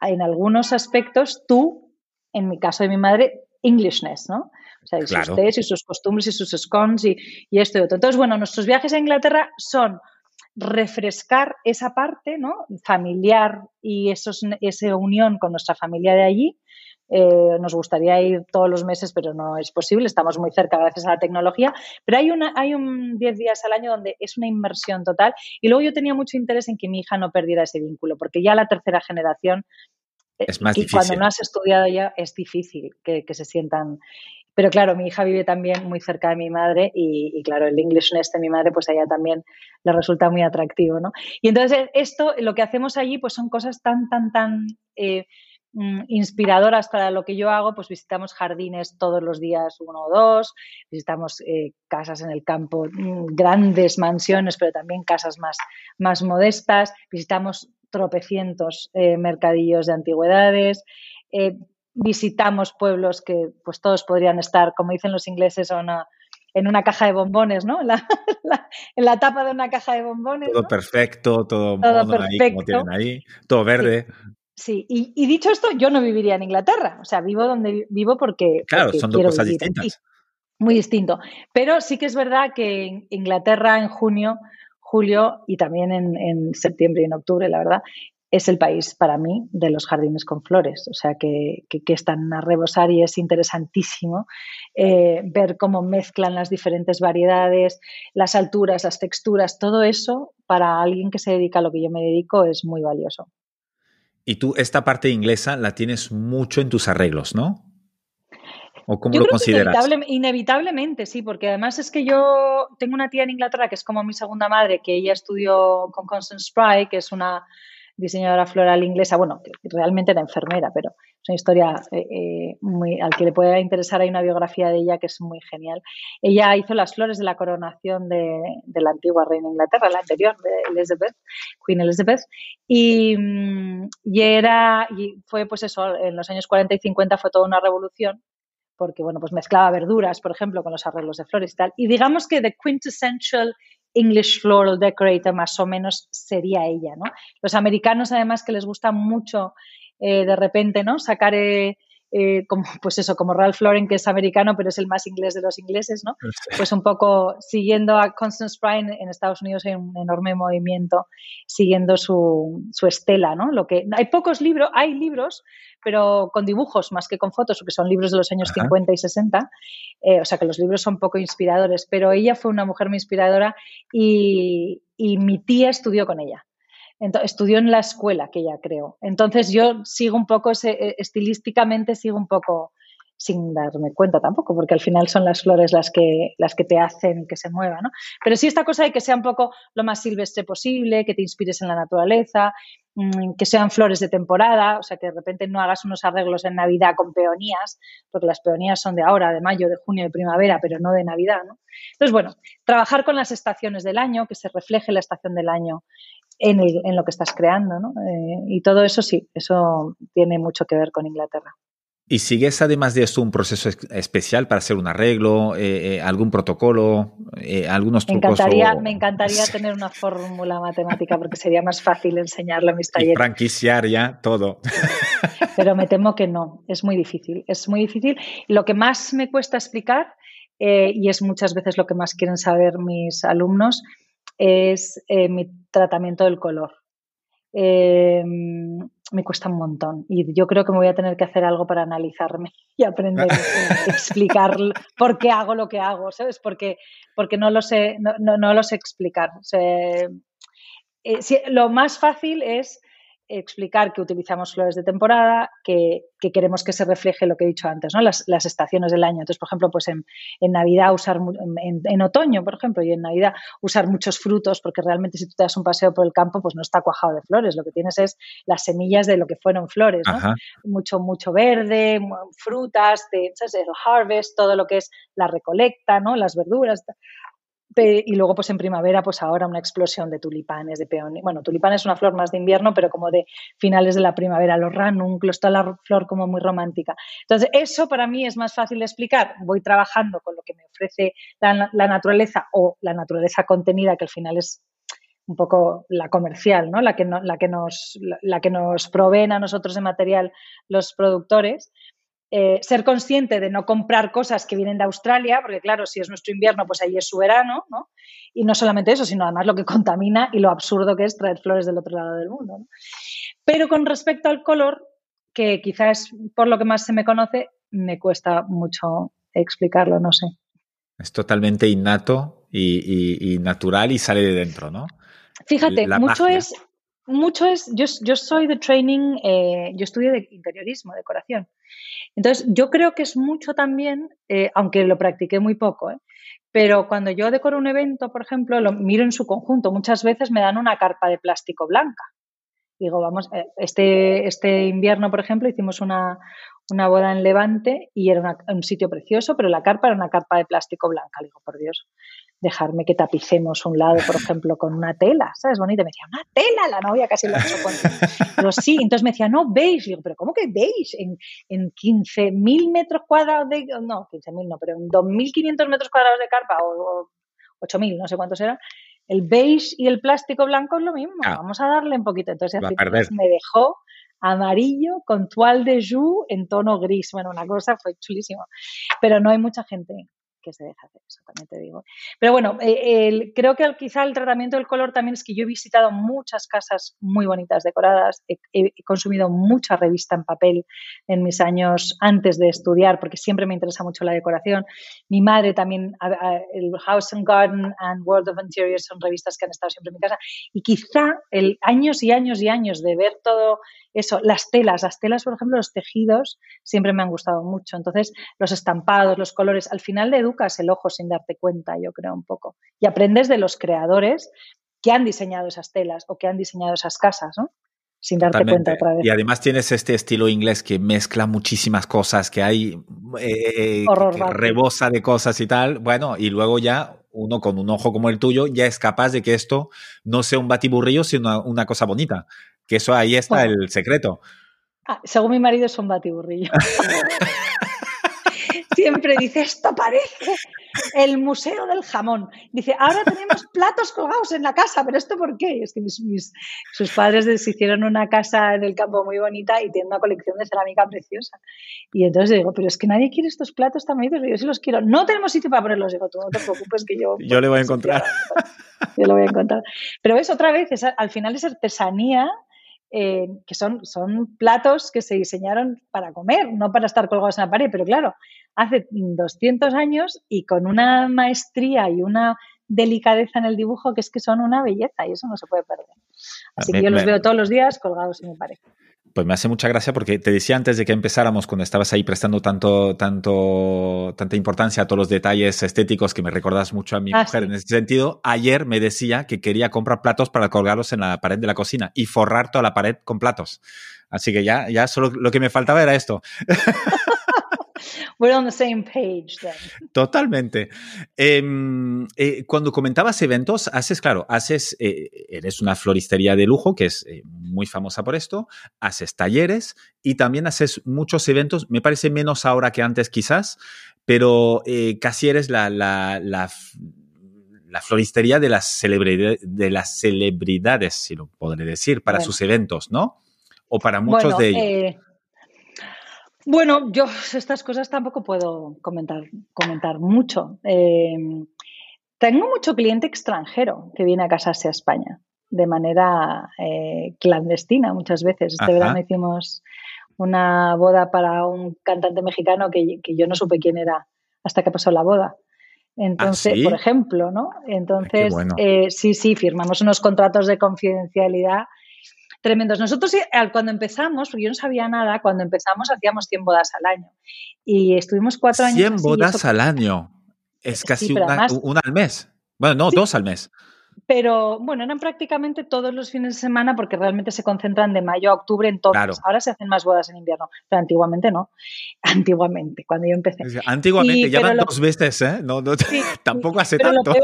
en algunos aspectos tú, en mi caso de mi madre, Englishness, ¿no? O sea, y sus tés y sus costumbres y sus scones y, esto y otro. Entonces, bueno, nuestros viajes a Inglaterra son refrescar esa parte ¿no? familiar y esos, esa unión con nuestra familia de allí. Eh, nos gustaría ir todos los meses, pero no es posible. Estamos muy cerca gracias a la tecnología. Pero hay, una, hay un 10 días al año donde es una inmersión total. Y luego yo tenía mucho interés en que mi hija no perdiera ese vínculo, porque ya la tercera generación eh, es más y cuando no has estudiado ya es difícil que, que, se sientan pero claro, mi hija vive también muy cerca de mi madre y, claro, el Englishness de mi madre, pues a ella también le resulta muy atractivo, ¿no? Y entonces esto, lo que hacemos allí, pues son cosas tan, tan, tan eh, mm, inspiradoras para lo que yo hago, pues visitamos jardines todos los días, uno o dos, visitamos eh, casas en el campo, mm, grandes mansiones, pero también casas más, más modestas, visitamos tropecientos eh, mercadillos de antigüedades, visitamos pueblos que pues todos podrían estar, como dicen los ingleses, en una caja de bombones, ¿no? En la, tapa de una caja de bombones. Todo perfecto, todo, perfecto. Ahí, como tienen ahí, todo verde. Sí, Y, dicho esto, yo no viviría en Inglaterra. O sea, vivo donde vivo porque. Claro, son dos cosas distintas. Muy distinto. Pero sí que es verdad que en Inglaterra en junio, julio y también en, en septiembre y en octubre, la verdad, es el país para mí de los jardines con flores, o sea que, que, están a rebosar y es interesantísimo eh, ver cómo mezclan las diferentes variedades, las alturas, las texturas, todo eso para alguien que se dedica a lo que yo me dedico es muy valioso. Y tú esta parte inglesa la tienes mucho en tus arreglos, ¿no? ¿O cómo lo consideras? inevitablemente, sí, porque además es que yo tengo una tía en Inglaterra que es como mi segunda madre, que ella estudió con Constance Spry, que es una diseñadora floral inglesa, bueno, realmente era enfermera, pero es una historia eh, eh, muy, al que le pueda interesar, hay una biografía de ella que es muy genial. Ella hizo las flores de la coronación de, la antigua reina Inglaterra, la anterior, de Elizabeth, Queen Elizabeth, y, mm, y, era, y fue pues eso, en los años 40 y 50 fue toda una revolución porque bueno, pues mezclaba verduras, por ejemplo, con los arreglos de flores y tal. Y digamos que the quintessential English Floral Decorator más o menos sería ella, ¿no? Los americanos además que les gusta mucho eh, de repente, ¿no? Sacar eh, eh, como, pues eso, como Ralph Lauren, que es americano, pero es el más inglés de los ingleses, ¿no? Pues un poco siguiendo a Constance Prime en Estados Unidos hay un enorme movimiento siguiendo su, su estela, ¿no? Lo que, hay pocos libros, hay libros, pero con dibujos más que con fotos, porque son libros de los años 50 y 60, eh, o sea que los libros son poco inspiradores, pero ella fue una mujer muy inspiradora y, y mi tía estudió con ella estudió en la escuela que ella creó. Entonces yo sigo un poco, eh, estilísticamente sigo un poco sin darme cuenta tampoco, porque al final son las flores las que, las que te hacen que se mueva, ¿no? Pero sí esta cosa de que sea un poco lo más silvestre posible, que te inspires en la naturaleza, mm, que sean flores de temporada, o sea, que de repente no hagas unos arreglos en Navidad con peonías, porque las peonías son de ahora, de mayo, de junio, de primavera, pero no de Navidad, ¿no? Entonces, bueno, trabajar con las estaciones del año, que se refleje la estación del año en, en lo que estás creando, ¿no? Eh, y todo eso sí, eso tiene mucho que ver con Inglaterra. ¿Y sigues además de esto un proceso especial para hacer un arreglo, eh, eh, algún protocolo, algunos trucos? Me encantaría, me encantaría tener una fórmula matemática porque sería más fácil enseñarlo a mis talleres. Y franquiciar ya todo. Pero me temo que no, es muy difícil, es muy difícil. Lo que más me cuesta explicar, y es muchas veces lo que más quieren saber mis alumnos, es mi tratamiento del color. eh, me cuesta un montón. Y yo creo que me voy a tener que hacer algo para analizarme y aprender a explicar por qué hago lo que hago, ¿sabes? Porque, porque no, lo sé, no, no, lo sé explicar. Eh, lo más fácil es explicar que utilizamos flores de temporada, que, queremos que se refleje lo que he dicho antes, ¿no? las, estaciones del año. Entonces, por ejemplo, pues en, Navidad usar, en, otoño, por ejemplo, y en Navidad usar muchos frutos, porque realmente si tú te das un paseo por el campo, pues no está cuajado de flores, lo que tienes es las semillas de lo que fueron flores, ¿no? Mucho, mucho verde, frutas, de, el harvest, todo lo que es la recolecta, ¿no? Las verduras y luego, pues en primavera, pues ahora una explosión de tulipanes, de peones. Bueno, tulipán es una flor más de invierno, pero como de finales de la primavera, los ranunclos, toda la flor como muy romántica. Entonces, eso para mí es más fácil de explicar. Voy trabajando con lo que me ofrece la, naturaleza o la naturaleza contenida, que al final es un poco la comercial, ¿no? La que, la que, nos, la que nos proveen a nosotros de material los productores. Eh, ser consciente de no comprar cosas que vienen de Australia, porque claro, si es nuestro invierno, pues ahí es su verano, ¿no? Y no solamente eso, sino además lo que contamina y lo absurdo que es traer flores del otro lado del mundo. Pero con respecto al color, que quizás por lo que más se me conoce, me cuesta mucho explicarlo, no sé. Es totalmente innato y, natural y sale de dentro, ¿no? Fíjate, mucho es, mucho es, yo, yo soy de training, eh, yo estudio de interiorismo, decoración. Entonces, yo creo que es mucho también, eh, aunque lo practiqué muy poco, ¿eh? pero cuando yo decoro un evento, por ejemplo, lo miro en su conjunto. Muchas veces me dan una carpa de plástico blanca. Digo, vamos, eh, este, este invierno, por ejemplo, hicimos una, una boda en Levante y era un sitio precioso, pero la carpa era una carpa de plástico blanca. Digo, por Dios, dejarme que tapicemos un lado, por ejemplo, con una tela, ¿sabes? Bonita. Me decía, una tela, la novia casi lo con... Pero sí, entonces me decía, no, beige. Digo, pero ¿cómo que beige? En, en 15.000 metros cuadrados de... No, 15.000 no, pero en 2.500 metros cuadrados de carpa o, 8.000, no sé cuántos eran. El beige y el plástico blanco es lo mismo. Ah. Vamos a darle un poquito. Entonces, me dejó amarillo con toile de joue en tono gris. Bueno, una cosa fue chulísimo. Pero no hay mucha gente que se deja hacer eso, también te digo. Pero bueno, eh, creo que quizá el tratamiento del color también es que yo he visitado muchas casas muy bonitas decoradas, he, consumido mucha revista en papel en mis años antes de estudiar, porque siempre me interesa mucho la decoración. Mi madre también, el House and Garden and World of Interiors son revistas que han estado siempre en mi casa. Y quizá el años y años y años de ver todo eso, las telas, las telas, por ejemplo, los tejidos siempre me han gustado mucho. Entonces, los estampados, los colores, al final le educas el ojo sin darte cuenta, yo creo un poco. Y aprendes de los creadores que han diseñado esas telas o que han diseñado esas casas, ¿no? Sin darte cuenta otra vez. Y además tienes este estilo inglés que mezcla muchísimas cosas, que hay eh, que rebosa de cosas y tal. Bueno, y luego ya uno con un ojo como el tuyo ya es capaz de que esto no sea un batiburrillo, sino una cosa bonita. Que eso ahí está el secreto. Ah, según mi marido es un batiburrillo. Siempre dice, esto parece el museo del jamón. Dice, ahora tenemos platos colgados en la casa, pero ¿esto por qué? Es que mis, sus padres les hicieron una casa en el campo muy bonita y tienen una colección de cerámica preciosa. Y entonces digo, pero es que nadie quiere estos platos tan bonitos, yo sí los quiero. No tenemos sitio para ponerlos. Digo, tú no te preocupes que yo... yo le voy a encontrar. Yo lo voy a encontrar. Pero es otra vez, al final es artesanía eh, que son, son platos que se diseñaron para comer, no para estar colgados en la pared, pero claro, hace 200 años y con una maestría y una delicadeza en el dibujo que es que son una belleza y eso no se puede perder. Así que yo los veo todos los días colgados en mi pared. Pues me hace mucha gracia porque te decía antes de que empezáramos, cuando estabas ahí prestando tanto, tanto, tanta importancia a todos los detalles estéticos que me recordas mucho a mi ah, mujer en ese sentido, ayer me decía que quería comprar platos para colgarlos en la pared de la cocina y forrar toda la pared con platos. Así que ya, ya solo lo que me faltaba era esto. We're on the same page then. Totalmente. Em, eh, cuando comentabas eventos, haces, claro, haces, eh, eres una floristería de lujo que es eh, muy famosa por esto, haces talleres y también haces muchos eventos, me parece menos ahora que antes quizás, pero casi eres la, la, la, floristería de las, de las celebridades, si lo podré decir, para sus eventos, ¿no? O para muchos de ellos. Bueno, yo estas cosas tampoco puedo comentar, comentar mucho. Eh, tengo mucho cliente extranjero que viene a casarse a España. de manera eh, clandestina muchas veces. Este verano hicimos una boda para un cantante mexicano que, yo no supe quién era hasta que pasó la boda. Entonces, ¿Ah, por ejemplo, ¿no? Entonces, eh, sí, sí, firmamos unos contratos de confidencialidad tremendos. Nosotros cuando empezamos, porque yo no sabía nada, cuando empezamos hacíamos 100 bodas al año. Y estuvimos cuatro años. 100 bodas al año. Es casi una, al mes. Bueno, no, dos al mes. Pero bueno, eran prácticamente todos los fines de semana porque realmente se concentran de mayo a octubre en todos. Ahora se hacen más bodas en invierno, pero antiguamente no. Antiguamente, cuando yo empecé. Antiguamente, ya van dos veces, ¿eh? No, tampoco hace tanto.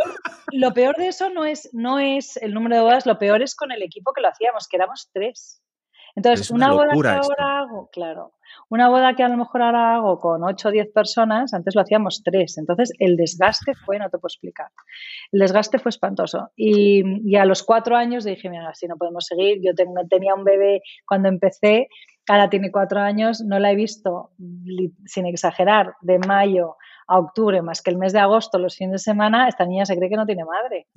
Lo peor, de eso no es, no es el número de bodas, lo peor es con el equipo que lo hacíamos, que éramos tres. Entonces, una, boda que ahora hago, claro, una boda que a lo mejor ahora hago con 8 o 10 personas, antes lo hacíamos 3. Entonces, el desgaste fue, no te puedo explicar. El desgaste fue espantoso. Y, a los cuatro años dije, mira, así no podemos seguir. Yo tenía un bebé cuando empecé, ahora tiene cuatro años, no la he visto, sin exagerar, de mayo a octubre, más que el mes de agosto, los fines de semana, esta niña se cree que no tiene madre.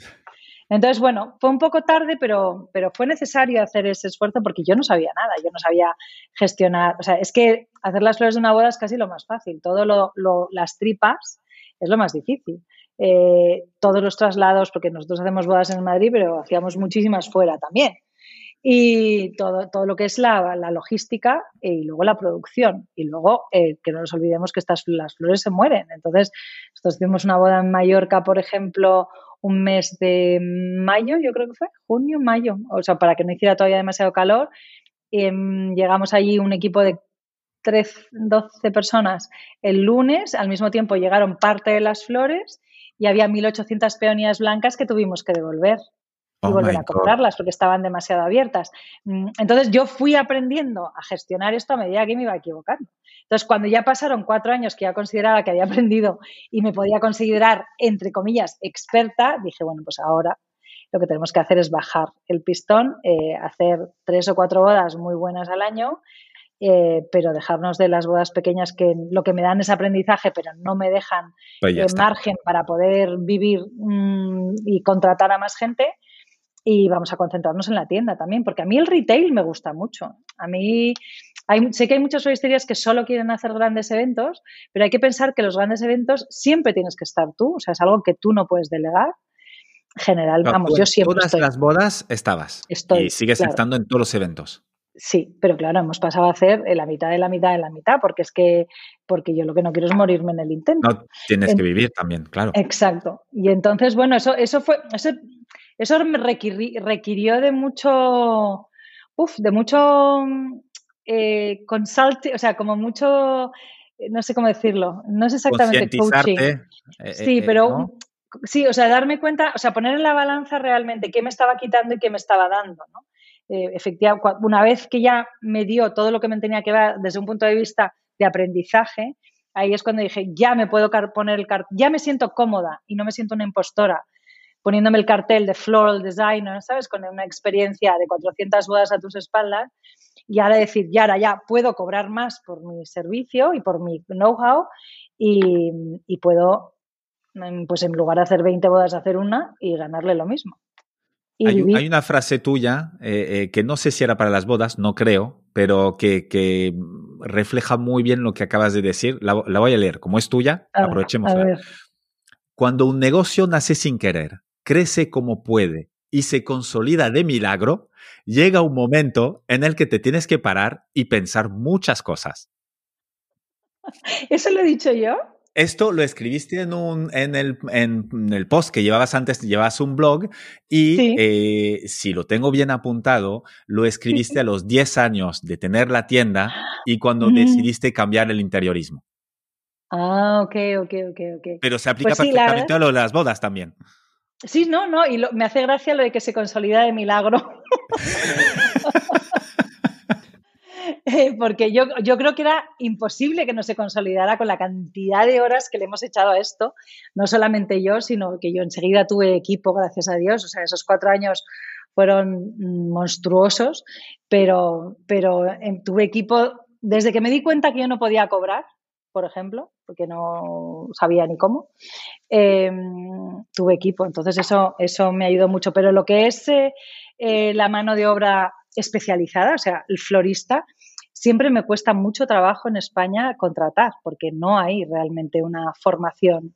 Entonces, bueno, fue un poco tarde, pero, pero fue necesario hacer ese esfuerzo porque yo no sabía nada, yo no sabía gestionar, o sea, es que hacer las flores de una boda es casi lo más fácil, todo lo, las tripas es lo más difícil. Eh, todos los traslados, porque nosotros hacemos bodas en Madrid, pero hacíamos muchísimas fuera también. Y todo, todo lo que es la, la logística y luego la producción. Y luego eh, que no nos olvidemos que estas, las flores se mueren. Entonces, nosotros hicimos una boda en Mallorca, por ejemplo, un mes de mayo, yo creo que fue, junio, mayo, o sea, para que no hiciera todavía demasiado calor. Em, llegamos allí un equipo de 13, 12 personas el lunes, al mismo tiempo llegaron parte de las flores y había 1.800 peonías blancas que tuvimos que devolver y oh volver a comprarlas porque estaban demasiado abiertas. Mm, entonces yo fui aprendiendo a gestionar esto a medida que me iba equivocando. Entonces cuando ya pasaron cuatro años que ya consideraba que había aprendido y me podía considerar, entre comillas, experta, dije, bueno, pues ahora lo que tenemos que hacer es bajar el pistón, eh, hacer tres o cuatro bodas muy buenas al año, eh, pero dejarnos de las bodas pequeñas que lo que me dan es aprendizaje, pero no me dejan pues margen para poder vivir mm, y contratar a más gente y vamos a concentrarnos en la tienda también, porque a mí el retail me gusta mucho. A mí hay, sé que hay muchas floristerías que solo quieren hacer grandes eventos, pero hay que pensar que los grandes eventos siempre tienes que estar tú, o sea, es algo que tú no puedes delegar. General, vamos, yo siempre. Todas las bodas estabas y sigues estando en todos los eventos. Sí, pero claro, hemos pasado a hacer la mitad de la mitad de la mitad, porque es que, porque yo lo que no quiero es morirme en el intento. No, tienes que vivir también, claro. Exacto. Y entonces, bueno, eso, eso fue, eso me requirió de mucho, uf, de mucho eh, o sea, como mucho, no sé cómo decirlo, no es exactamente coaching. Eh, sí, eh, pero sí, o sea, darme cuenta, o sea, poner en la balanza realmente qué me estaba quitando y qué me estaba dando, ¿no? efectivamente, una vez que ya me dio todo lo que me tenía que dar desde un punto de vista de aprendizaje, ahí es cuando dije, ya me puedo poner el cartel, ya me siento cómoda y no me siento una impostora poniéndome el cartel de floral designer, ¿sabes? Con una experiencia de 400 bodas a tus espaldas y ahora decir, ya ahora ya puedo cobrar más por mi servicio y por mi know-how y, puedo, mm, pues en lugar de hacer 20 bodas, hacer una y ganarle lo mismo. Hay, una frase tuya eh, eh, que no sé si era para las bodas, no creo, pero que, refleja muy bien lo que acabas de decir. La, voy a leer. Como es tuya, aprovechemos. Cuando un negocio nace sin querer, crece como puede y se consolida de milagro, llega un momento en el que te tienes que parar y pensar muchas cosas. ¿Eso lo he dicho yo? Esto lo escribiste en, un, en, el, en, el post que llevabas antes, llevabas un blog y eh, si lo tengo bien apuntado, lo escribiste a los 10 años de tener la tienda y cuando decidiste cambiar el interiorismo. Ah, ok, ok, ok, ok. Pero se aplica pues perfectamente a lo de las bodas también. Sí, no, no, y me hace gracia lo de que se consolida de milagro. Eh, porque yo, yo creo que era imposible que no se consolidara con la cantidad de horas que le hemos echado a esto. No solamente yo, sino que yo enseguida tuve equipo, gracias a Dios. O sea, esos cuatro años fueron monstruosos, pero, pero em, tuve equipo desde que me di cuenta que yo no podía cobrar por ejemplo, porque no sabía ni cómo. Em, tuve equipo, entonces eso, eso me ayudó mucho. Pero lo que es eh, eh, la mano de obra especializada, o sea, el florista, siempre me cuesta mucho trabajo en España contratar, porque no hay realmente una formación.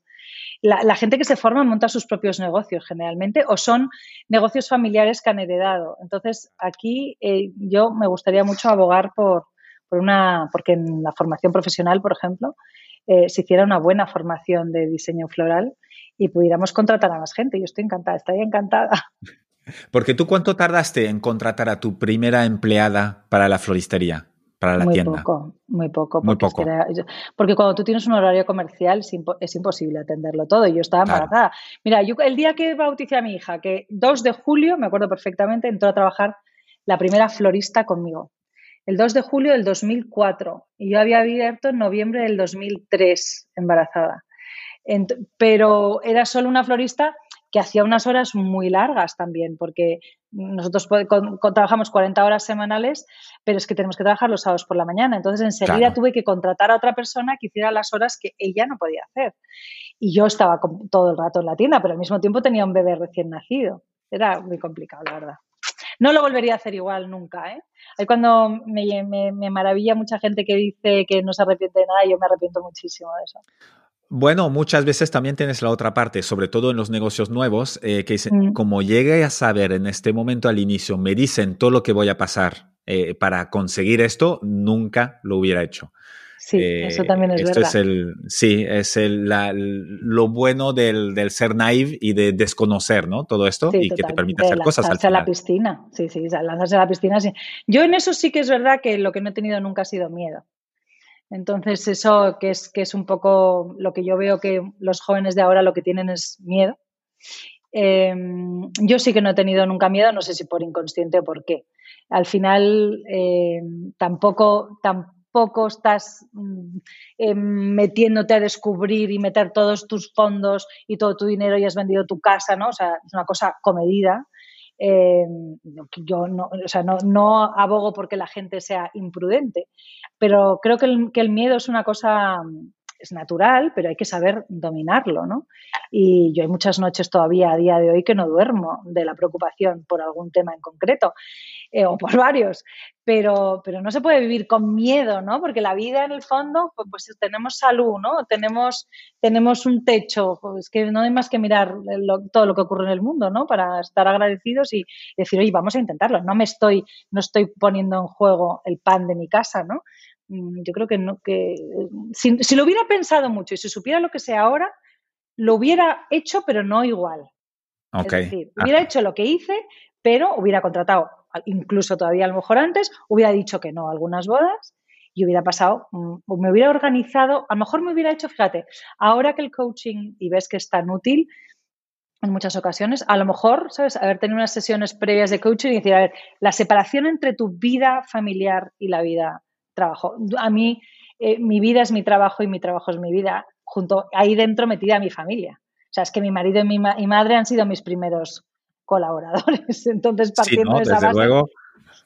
La, gente que se forma monta sus propios negocios generalmente o son negocios familiares que han heredado. Entonces, aquí eh, yo me gustaría mucho abogar por, por una, porque en la formación profesional, por ejemplo, eh, se hiciera una buena formación de diseño floral y pudiéramos contratar a más gente. Yo estoy encantada, estaría encantada. Porque tú cuánto tardaste en contratar a tu primera empleada para la floristería, para la tienda? Muy poco, muy poco. Muy poco. porque cuando tú tienes un horario comercial es, imposible atenderlo todo. Y yo estaba embarazada. Mira, yo el día que bauticé a mi hija, que 2 de julio, me acuerdo perfectamente, entró a trabajar la primera florista conmigo el 2 de julio del 2004 y yo había abierto en noviembre del 2003 embarazada. pero era solo una florista que hacía unas horas muy largas también, porque nosotros trabajamos 40 horas semanales, pero es que tenemos que trabajar los sábados por la mañana. Entonces, enseguida tuve que contratar a otra persona que hiciera las horas que ella no podía hacer. Y yo estaba todo el rato en la tienda, pero al mismo tiempo tenía un bebé recién nacido. Era muy complicado, la verdad. No lo volvería a hacer igual nunca, ¿eh? Ahí cuando me, me, maravilla mucha gente que dice que no se arrepiente de nada, yo me arrepiento muchísimo de eso. Bueno, muchas veces también tienes la otra parte, sobre todo en los negocios nuevos, eh, que dicen, mm. como llegue a saber en este momento al inicio, me dicen todo lo que voy a pasar eh, para conseguir esto, nunca lo hubiera hecho. Sí, eso eh, también es esto verdad. Es el, sí, es el, lo bueno del, del, ser naive y de desconocer, ¿no? Todo esto y que te permite hacer cosas al final. a la piscina, sí, sí, lanzarse a la piscina. Sí. Yo en eso sí que es verdad que lo que no he tenido nunca ha sido miedo. Entonces, eso que es, que es un poco lo que yo veo que los jóvenes de ahora lo que tienen es miedo. Em, yo sí que no he tenido nunca miedo, no sé si por inconsciente o por qué. Al final, em, tampoco, tampoco poco estás mm, em, metiéndote a descubrir y meter todos tus fondos y todo tu dinero y has vendido tu casa, ¿no? O sea, es una cosa comedida. Em, yo no, o sea, no, no, abogo porque la gente sea imprudente, pero creo que el, que el miedo es una cosa es natural, pero hay que saber dominarlo, ¿no? Y yo hay muchas noches todavía a día de hoy que no duermo de la preocupación por algún tema en concreto eh, o por varios, pero, pero no se puede vivir con miedo, ¿no? Porque la vida en el fondo, pues, tenemos salud, ¿no? Tenemos, tenemos un techo, pues que no hay más que mirar todo lo que ocurre en el mundo, ¿no? Para estar agradecidos y decir, oye, vamos a intentarlo, no me estoy, no estoy poniendo en juego el pan de mi casa, ¿no? Mm, yo creo que no, que si, lo hubiera pensado mucho y si supiera lo que sé ahora, lo hubiera hecho, pero no igual. Es decir, hubiera hecho lo que hice, pero hubiera contratado, incluso todavía a lo mejor antes, hubiera dicho que no a algunas bodas y hubiera pasado, mm, me hubiera organizado, a lo mejor me hubiera hecho, fíjate, ahora que el coaching y ves que es tan útil, en muchas ocasiones, a lo mejor, ¿sabes? Haber tenido unas sesiones previas de coaching y decir, a ver, la separación entre tu vida familiar y la vida trabajo. A mí, eh, mi vida es mi trabajo y mi trabajo es mi vida, junto ahí dentro metida mi familia. O sea, es que mi marido y mi madre han sido mis primeros colaboradores. Entonces, partiendo de esa base. Luego,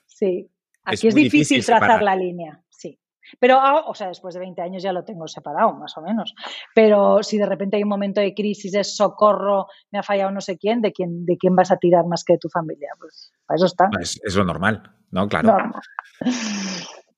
sí, aquí es, difícil, trazar la línea, sí. Pero, ah, o sea, después de 20 años ya lo tengo separado, más o menos. Pero si de repente hay un momento de crisis, de socorro, me ha fallado no sé quién, ¿de quién, de quién vas a tirar más que de tu familia? Pues para eso está. Es, es lo normal, ¿no? Claro.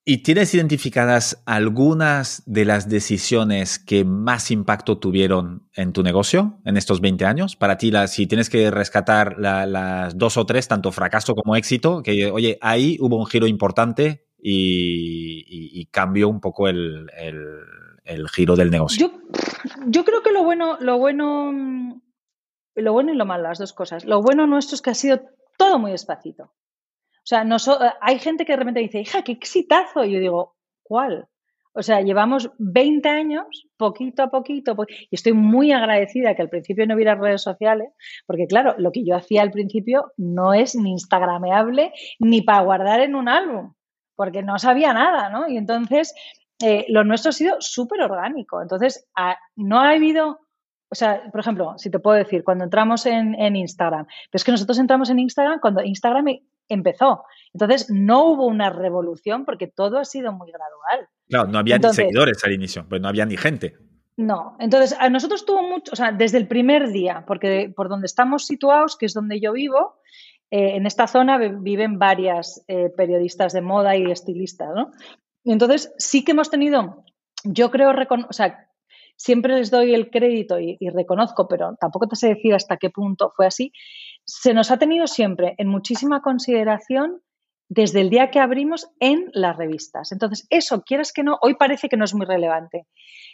¿Y tienes identificadas algunas de las decisiones que más impacto tuvieron en tu negocio en estos 20 años? Para ti, si tienes que rescatar las dos o tres, tanto fracaso como éxito, que oye, ahí hubo un giro importante y, cambió un poco el, giro del negocio. Yo, yo, creo que lo bueno, lo bueno, lo bueno y lo malo, las dos cosas. Lo bueno nuestro es que ha sido todo muy despacito. O sea, eh, hay gente que de repente dice, hija, qué exitazo. Y yo digo, ¿cuál? O sea, llevamos 20 años, poquito a poquito, y estoy muy agradecida que al principio no hubiera redes sociales, porque claro, lo que yo hacía al principio no es ni instagrameable ni para guardar en un álbum, porque no sabía nada, ¿no? Y entonces, eh, lo nuestro ha sido súper orgánico. Entonces, no ha habido, o sea, por ejemplo, si te puedo decir, cuando entramos en, en Instagram, pero es que nosotros entramos en Instagram cuando Instagram empezó. Entonces, no hubo una revolución porque todo ha sido muy gradual. Claro, no había ni seguidores al inicio, pues no había ni gente. No, entonces a nosotros tuvo mucho, o sea, desde el primer día, porque por donde estamos situados, que es donde yo vivo, eh, en esta zona viven varias eh, periodistas de moda y estilistas, ¿no? Y entonces sí que hemos tenido, yo creo, o sea, siempre les doy el crédito y, reconozco, pero tampoco te sé decir hasta qué punto fue así, se nos ha tenido siempre en muchísima consideración desde el día que abrimos en las revistas. Entonces, eso, quieras que no, hoy parece que no es muy relevante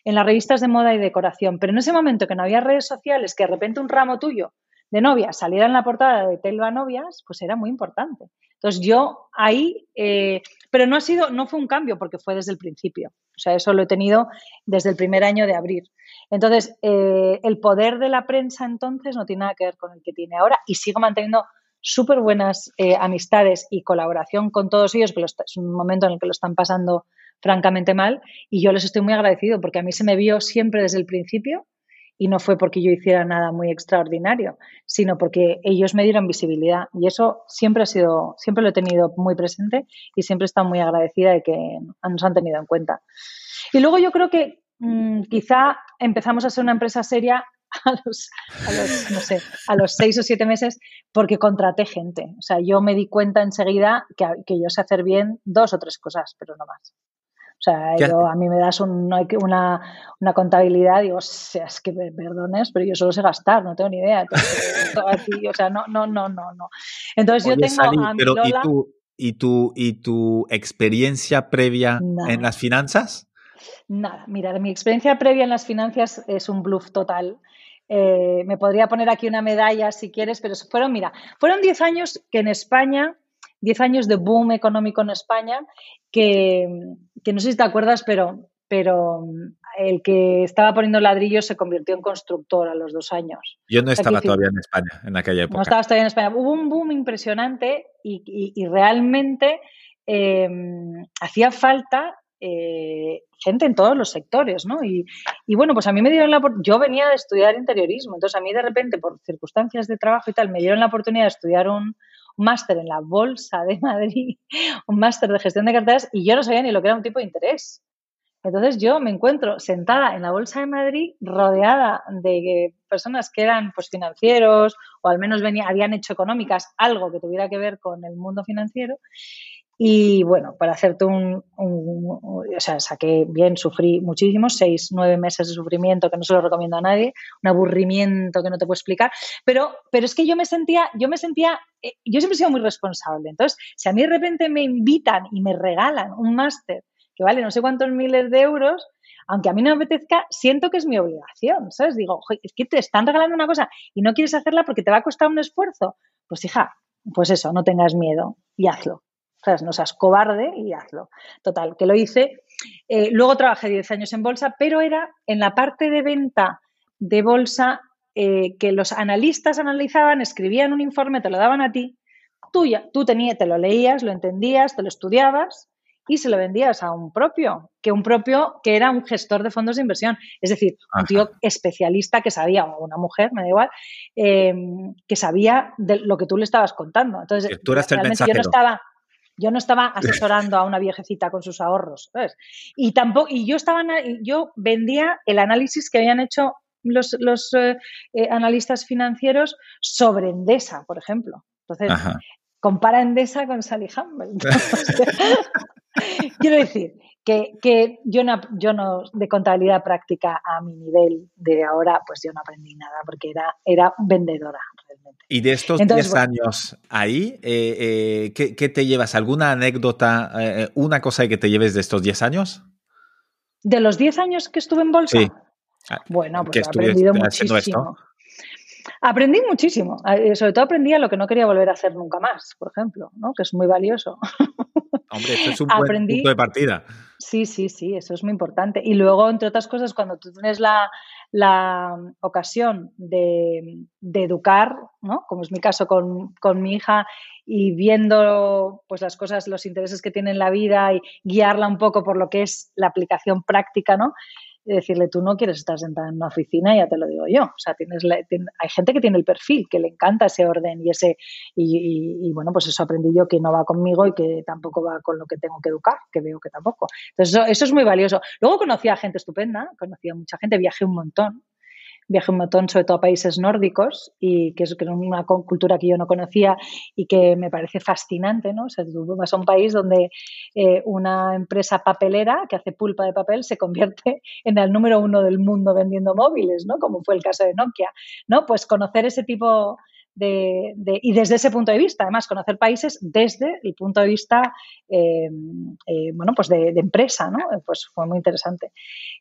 en las revistas de moda y decoración, pero en ese momento que no había redes sociales, que de repente un ramo tuyo de novia saliera en la portada de Telva Novias, pues era muy importante. Entonces yo ahí, eh, pero no ha sido, no fue un cambio porque fue desde el principio. O sea, eso lo he tenido desde el primer año de abrir. Entonces, eh, el poder de la prensa entonces no tiene nada que ver con el que tiene ahora y sigo manteniendo súper buenas eh, amistades y colaboración con todos ellos, que es un momento en el que lo están pasando francamente mal y yo les estoy muy agradecido porque a mí se me vio siempre desde el principio y no fue porque yo hiciera nada muy extraordinario, sino porque ellos me dieron visibilidad y eso siempre ha sido, siempre lo he tenido muy presente y siempre he estado muy agradecida de que nos han tenido en cuenta. Y luego yo creo que mm, quizá empezamos a ser una empresa seria a los, a los seis o siete meses porque contraté gente. O sea, yo me di cuenta enseguida que, que yo sé hacer bien dos o tres cosas, pero no más. O sea, yo, a mí me das una, una contabilidad, digo, o sea, es que perdones, pero yo solo sé gastar, no tengo ni idea. o sea, no, no, no, no, no. Entonces yo tengo a pero ¿y, tu, y, tu, ¿Y tu experiencia previa en las finanzas? Nada, mira, mi experiencia previa en las finanzas es un bluff total. Eh, me podría poner aquí una medalla si quieres, pero fueron, mira, fueron 10 años que en España 10 años de boom económico en España que, no sé si te acuerdas, pero, pero el que estaba poniendo ladrillos se convirtió en constructor a los dos años. Yo no estaba todavía en España en aquella época. No estabas todavía en España. Hubo un boom impresionante y, realmente em, hacía falta eh, gente en todos los sectores, ¿no? Y, y, bueno, pues a mí me dieron la yo venía de estudiar interiorismo, entonces a mí de repente por circunstancias de trabajo y tal me dieron la oportunidad de estudiar un, máster en la Bolsa de Madrid, un máster de gestión de carteras, y yo no sabía ni lo que era un tipo de interés. Entonces yo me encuentro sentada en la Bolsa de Madrid rodeada de personas que eran pues financieros o al menos venía, habían hecho económicas algo que tuviera que ver con el mundo financiero y bueno, para hacerte un, o sea, saqué bien, sufrí muchísimo, seis, nueve meses de sufrimiento que no se lo recomiendo a nadie, un aburrimiento que no te puedo explicar, pero, pero es que yo me sentía, yo me sentía, eh, yo siempre he sido muy responsable. Entonces, si a mí de repente me invitan y me regalan un máster que vale no sé cuántos miles de euros, aunque a mí no me apetezca, siento que es mi obligación, ¿sabes? Digo, es que te están regalando una cosa y no quieres hacerla porque te va a costar un esfuerzo. Pues hija, pues eso, no tengas miedo y hazlo no seas cobarde y hazlo. Total, que lo hice. Eh, luego trabajé 10 años en bolsa, pero era en la parte de venta de bolsa eh, que los analistas analizaban, escribían un informe, te lo daban a ti, tú, ya, tú tenías, te lo leías, lo entendías, te lo estudiabas y se lo vendías a un propio, que un propio que era un gestor de fondos de inversión, es decir, un tío especialista que sabía, o una mujer, me da igual, eh, que sabía de lo que tú le estabas contando. Entonces, tú eras el yo no estaba yo no estaba asesorando a una viejecita con sus ahorros, ¿sabes? Y tampoco, y yo estaba, yo vendía el análisis que habían hecho los, los eh, eh, analistas financieros sobre Endesa, por ejemplo. Entonces, compara Endesa con Sally Humble. Quiero decir que, que, yo, no, yo no, de contabilidad práctica a mi nivel de ahora, pues yo no aprendí nada porque era, era vendedora y de estos 10 años ahí, eh, eh, ¿qué, te llevas? ¿Alguna anécdota, eh, una cosa que te lleves de estos 10 años? ¿De los 10 años que estuve en bolsa? Sí. Ah, bueno, pues he aprendido muchísimo. Aprendí muchísimo. Sobre todo aprendí a lo que no quería volver a hacer nunca más, por ejemplo, ¿no? que es muy valioso. Hombre, eso es un buen punto de partida. Sí, sí, sí, eso es muy importante. Y luego, entre otras cosas, cuando tú tienes la, la ocasión de, educar, ¿no? como es mi caso con, mi hija, y viendo pues, las cosas, los intereses que tiene en la vida y guiarla un poco por lo que es la aplicación práctica, ¿no? Decirle, tú no quieres estar sentada en una oficina, ya te lo digo yo. O sea, tienes hay gente que tiene el perfil, que le encanta ese orden y ese, y, bueno, pues eso aprendí yo que no va conmigo y que tampoco va con lo que tengo que educar, que veo que tampoco. Entonces, eso, eso es muy valioso. Luego conocí a gente estupenda, conocí a mucha gente, viajé un montón viajé un montón, sobre todo a países nórdicos, y que es, una cultura que yo no conocía y que me parece fascinante, ¿no? O sea, tú vas a un país donde eh, una empresa papelera que hace pulpa de papel se convierte en el número uno del mundo vendiendo móviles, ¿no? Como fue el caso de Nokia, ¿no? Pues conocer ese tipo de, y desde ese punto de vista, además, conocer países desde el punto de vista, eh, eh, bueno, pues de, empresa, ¿no? Pues fue muy interesante.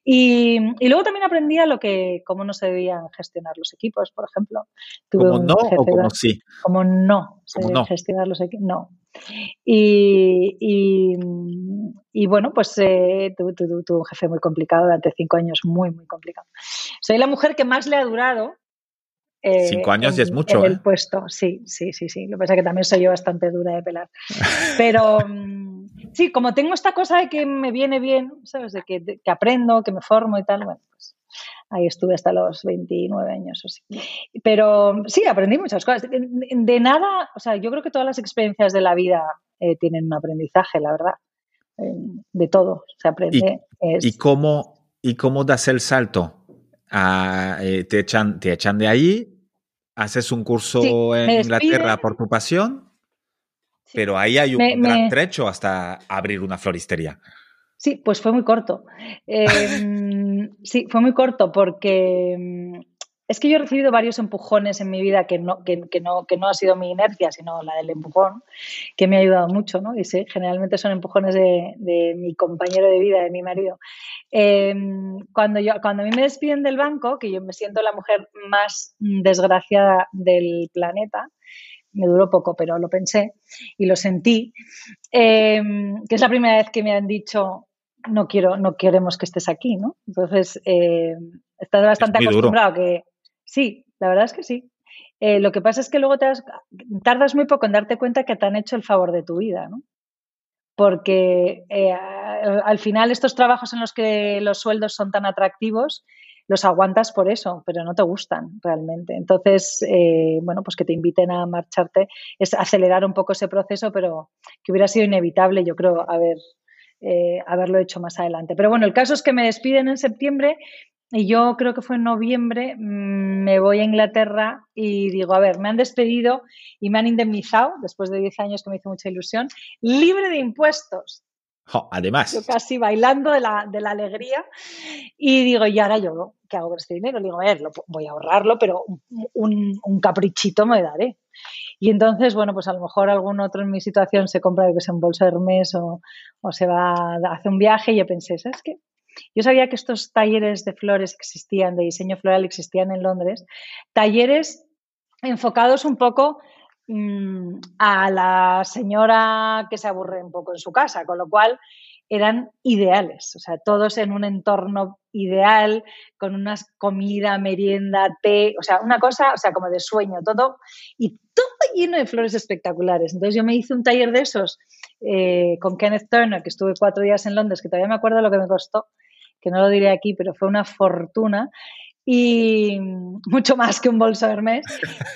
Y, luego también aprendí a lo que, cómo no se debían gestionar los equipos, por ejemplo. ¿Como no o como sí? Como no se deben gestionar los equipos, no. Y, y, bueno, pues eh, tuve un jefe muy complicado durante cinco años, muy, muy complicado. Soy la mujer que más le ha durado eh, Cinco años ya es mucho. En el ¿eh? puesto, sí, sí, sí, sí. Lo que pasa es que también soy yo bastante dura de pelar. Pero mm, sí, como tengo esta cosa de que me viene bien, ¿sabes? De que, aprendo, que me formo y tal, bueno, pues ahí estuve hasta los 29 años o sí. Pero sí, aprendí muchas cosas. De, nada, o sea, yo creo que todas las experiencias de la vida eh, tienen un aprendizaje, la verdad. de todo se aprende. ¿Y, cómo, ¿Y cómo das el salto? Ah, te, echan, te echan de ahí haces un curso en Inglaterra por tu pasión, pero ahí hay un gran trecho hasta abrir una floristería. Sí, pues fue muy corto. Em, sí, fue muy corto porque em, es que yo he recibido varios empujones en mi vida que no, que, no, que no ha sido mi inercia, sino la del empujón, que me ha ayudado mucho, ¿no? Y sí, generalmente son empujones de, de mi compañero de vida, de mi marido. Em, cuando, yo, cuando a mí me despiden del banco, que yo me siento la mujer más desgraciada del planeta, me duró poco, pero lo pensé y lo sentí, em, que es la primera vez que me han dicho, no quiero, no queremos que estés aquí, ¿no? Entonces, eh, estás bastante acostumbrado que Sí, la verdad es que sí. Eh, lo que pasa es que luego te tardas muy poco en darte cuenta que te han hecho el favor de tu vida, ¿no? Porque eh, al final estos trabajos en los que los sueldos son tan atractivos, los aguantas por eso, pero no te gustan realmente. Entonces, eh, bueno, pues que te inviten a marcharte es acelerar un poco ese proceso, pero que hubiera sido inevitable, yo creo, haber, haberlo hecho más adelante. Pero bueno, el caso es que me despiden en septiembre y yo creo que fue en noviembre, mm, me voy a Inglaterra y digo, a ver, me han despedido y me han indemnizado, después de 10 años que me hizo mucha ilusión, libre de impuestos. además. Yo casi bailando de la, de la, alegría. Y digo, y ahora yo, ¿qué hago con este dinero? Digo, a ver, voy a ahorrarlo, pero un, un, caprichito me daré. Y entonces, bueno, pues a lo mejor algún otro en mi situación se compra, que sea un bolso Hermes o, o se va, hace un viaje y yo pensé, ¿sabes qué? Yo sabía que estos talleres de flores existían, de diseño floral existían en Londres, talleres enfocados un poco mm, a la señora que se aburre un poco en su casa, con lo cual eran ideales, o sea, todos en un entorno ideal, con una comida, merienda, té, o sea, una cosa, o sea, como de sueño, todo, y todo lleno de flores espectaculares. Entonces yo me hice un taller de esos eh, con Kenneth Turner, que estuve cuatro días en Londres, que todavía me acuerdo lo que me costó, que no lo diré aquí, pero fue una fortuna y mucho más que un bolso Hermes.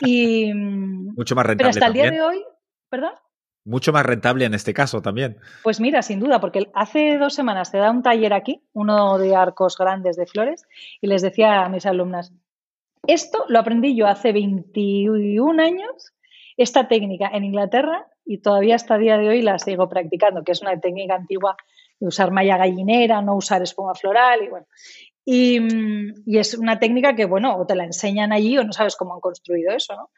Y, mucho más rentable. Pero hasta el día de hoy, ¿perdón? Mucho más rentable en este caso también. Pues mira, sin duda, porque hace dos semanas te da un taller aquí, uno de arcos grandes de flores, y les decía a mis alumnas, esto lo aprendí yo hace 21 años, esta técnica en Inglaterra, y todavía hasta el día de hoy la sigo practicando, que es una técnica antigua usar malla gallinera, no usar espuma floral y bueno. Y, es una técnica que, bueno, o te la enseñan allí o no sabes cómo han construido eso, ¿no?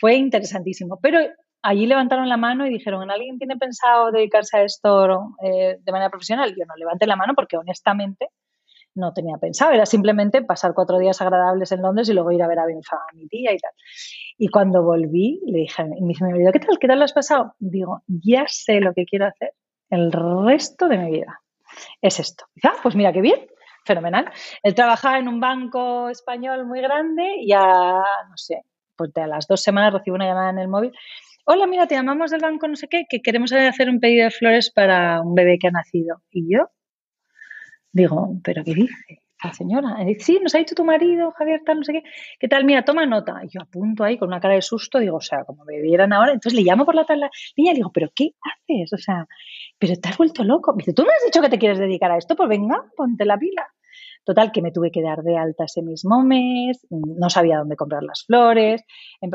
Fue interesantísimo. Pero allí levantaron la mano y dijeron, ¿alguien tiene pensado dedicarse a esto eh, de manera profesional? Yo no levanté la mano porque honestamente no tenía pensado, era simplemente pasar cuatro días agradables en Londres y luego ir a ver a mi, tía y tal. Y cuando volví, le dije, y me dice, ¿qué tal? ¿Qué tal lo has pasado? Digo, ya sé lo que quiero hacer el resto de mi vida. Es esto. pues mira qué bien, fenomenal. Él trabajaba en un banco español muy grande y a, no sé, pues a las dos semanas recibo una llamada en el móvil. Hola, mira, te llamamos del banco no sé qué, que queremos hacer un pedido de flores para un bebé que ha nacido. Y yo digo, ¿pero qué dice? La señora. sí, nos ha dicho tu marido, Javier, tal, no sé qué. ¿Qué tal? Mira, toma nota. Y yo apunto ahí con una cara de susto, digo, o sea, como me vieran ahora. Entonces le llamo por la tabla. Niña, digo, ¿pero qué haces? O sea, ¿pero te has vuelto loco? Me dice, ¿tú me has dicho que te quieres dedicar a esto? Pues venga, ponte la pila. Total, que me tuve que dar de alta ese mismo mes, no sabía dónde comprar las flores,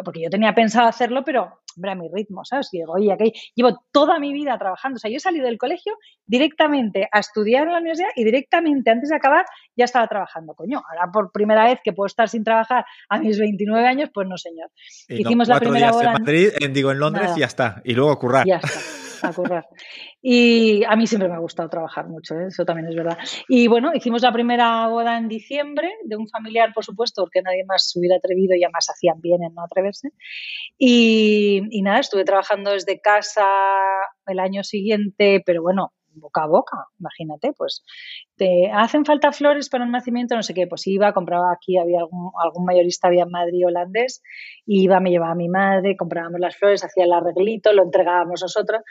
porque yo tenía pensado hacerlo, pero, hombre, a mi ritmo, ¿sabes? Y digo, oye, aquí llevo toda mi vida trabajando. O sea, yo he salido del colegio directamente a estudiar en la universidad y directamente antes de acabar ya estaba trabajando. Coño, ahora por primera vez que puedo estar sin trabajar a mis 29 años, pues no, señor. Hicimos la primera boda. En Madrid, en, digo, en Londres y ya está. Y luego currar. Ya está Y a mí siempre me ha gustado trabajar mucho, ¿eh? eso también es verdad. Y bueno, hicimos la primera boda en diciembre de un familiar, por supuesto, porque nadie más se hubiera atrevido y además hacían bien en no atreverse. Y, y nada, estuve trabajando desde casa el año siguiente, pero bueno, boca a boca, imagínate, pues te hacen falta flores para un nacimiento, no sé qué, pues iba, compraba aquí, había algún, mayorista, había en Madrid holandés, iba, me llevaba a mi madre, comprábamos las flores, hacía el arreglito, lo entregábamos nosotros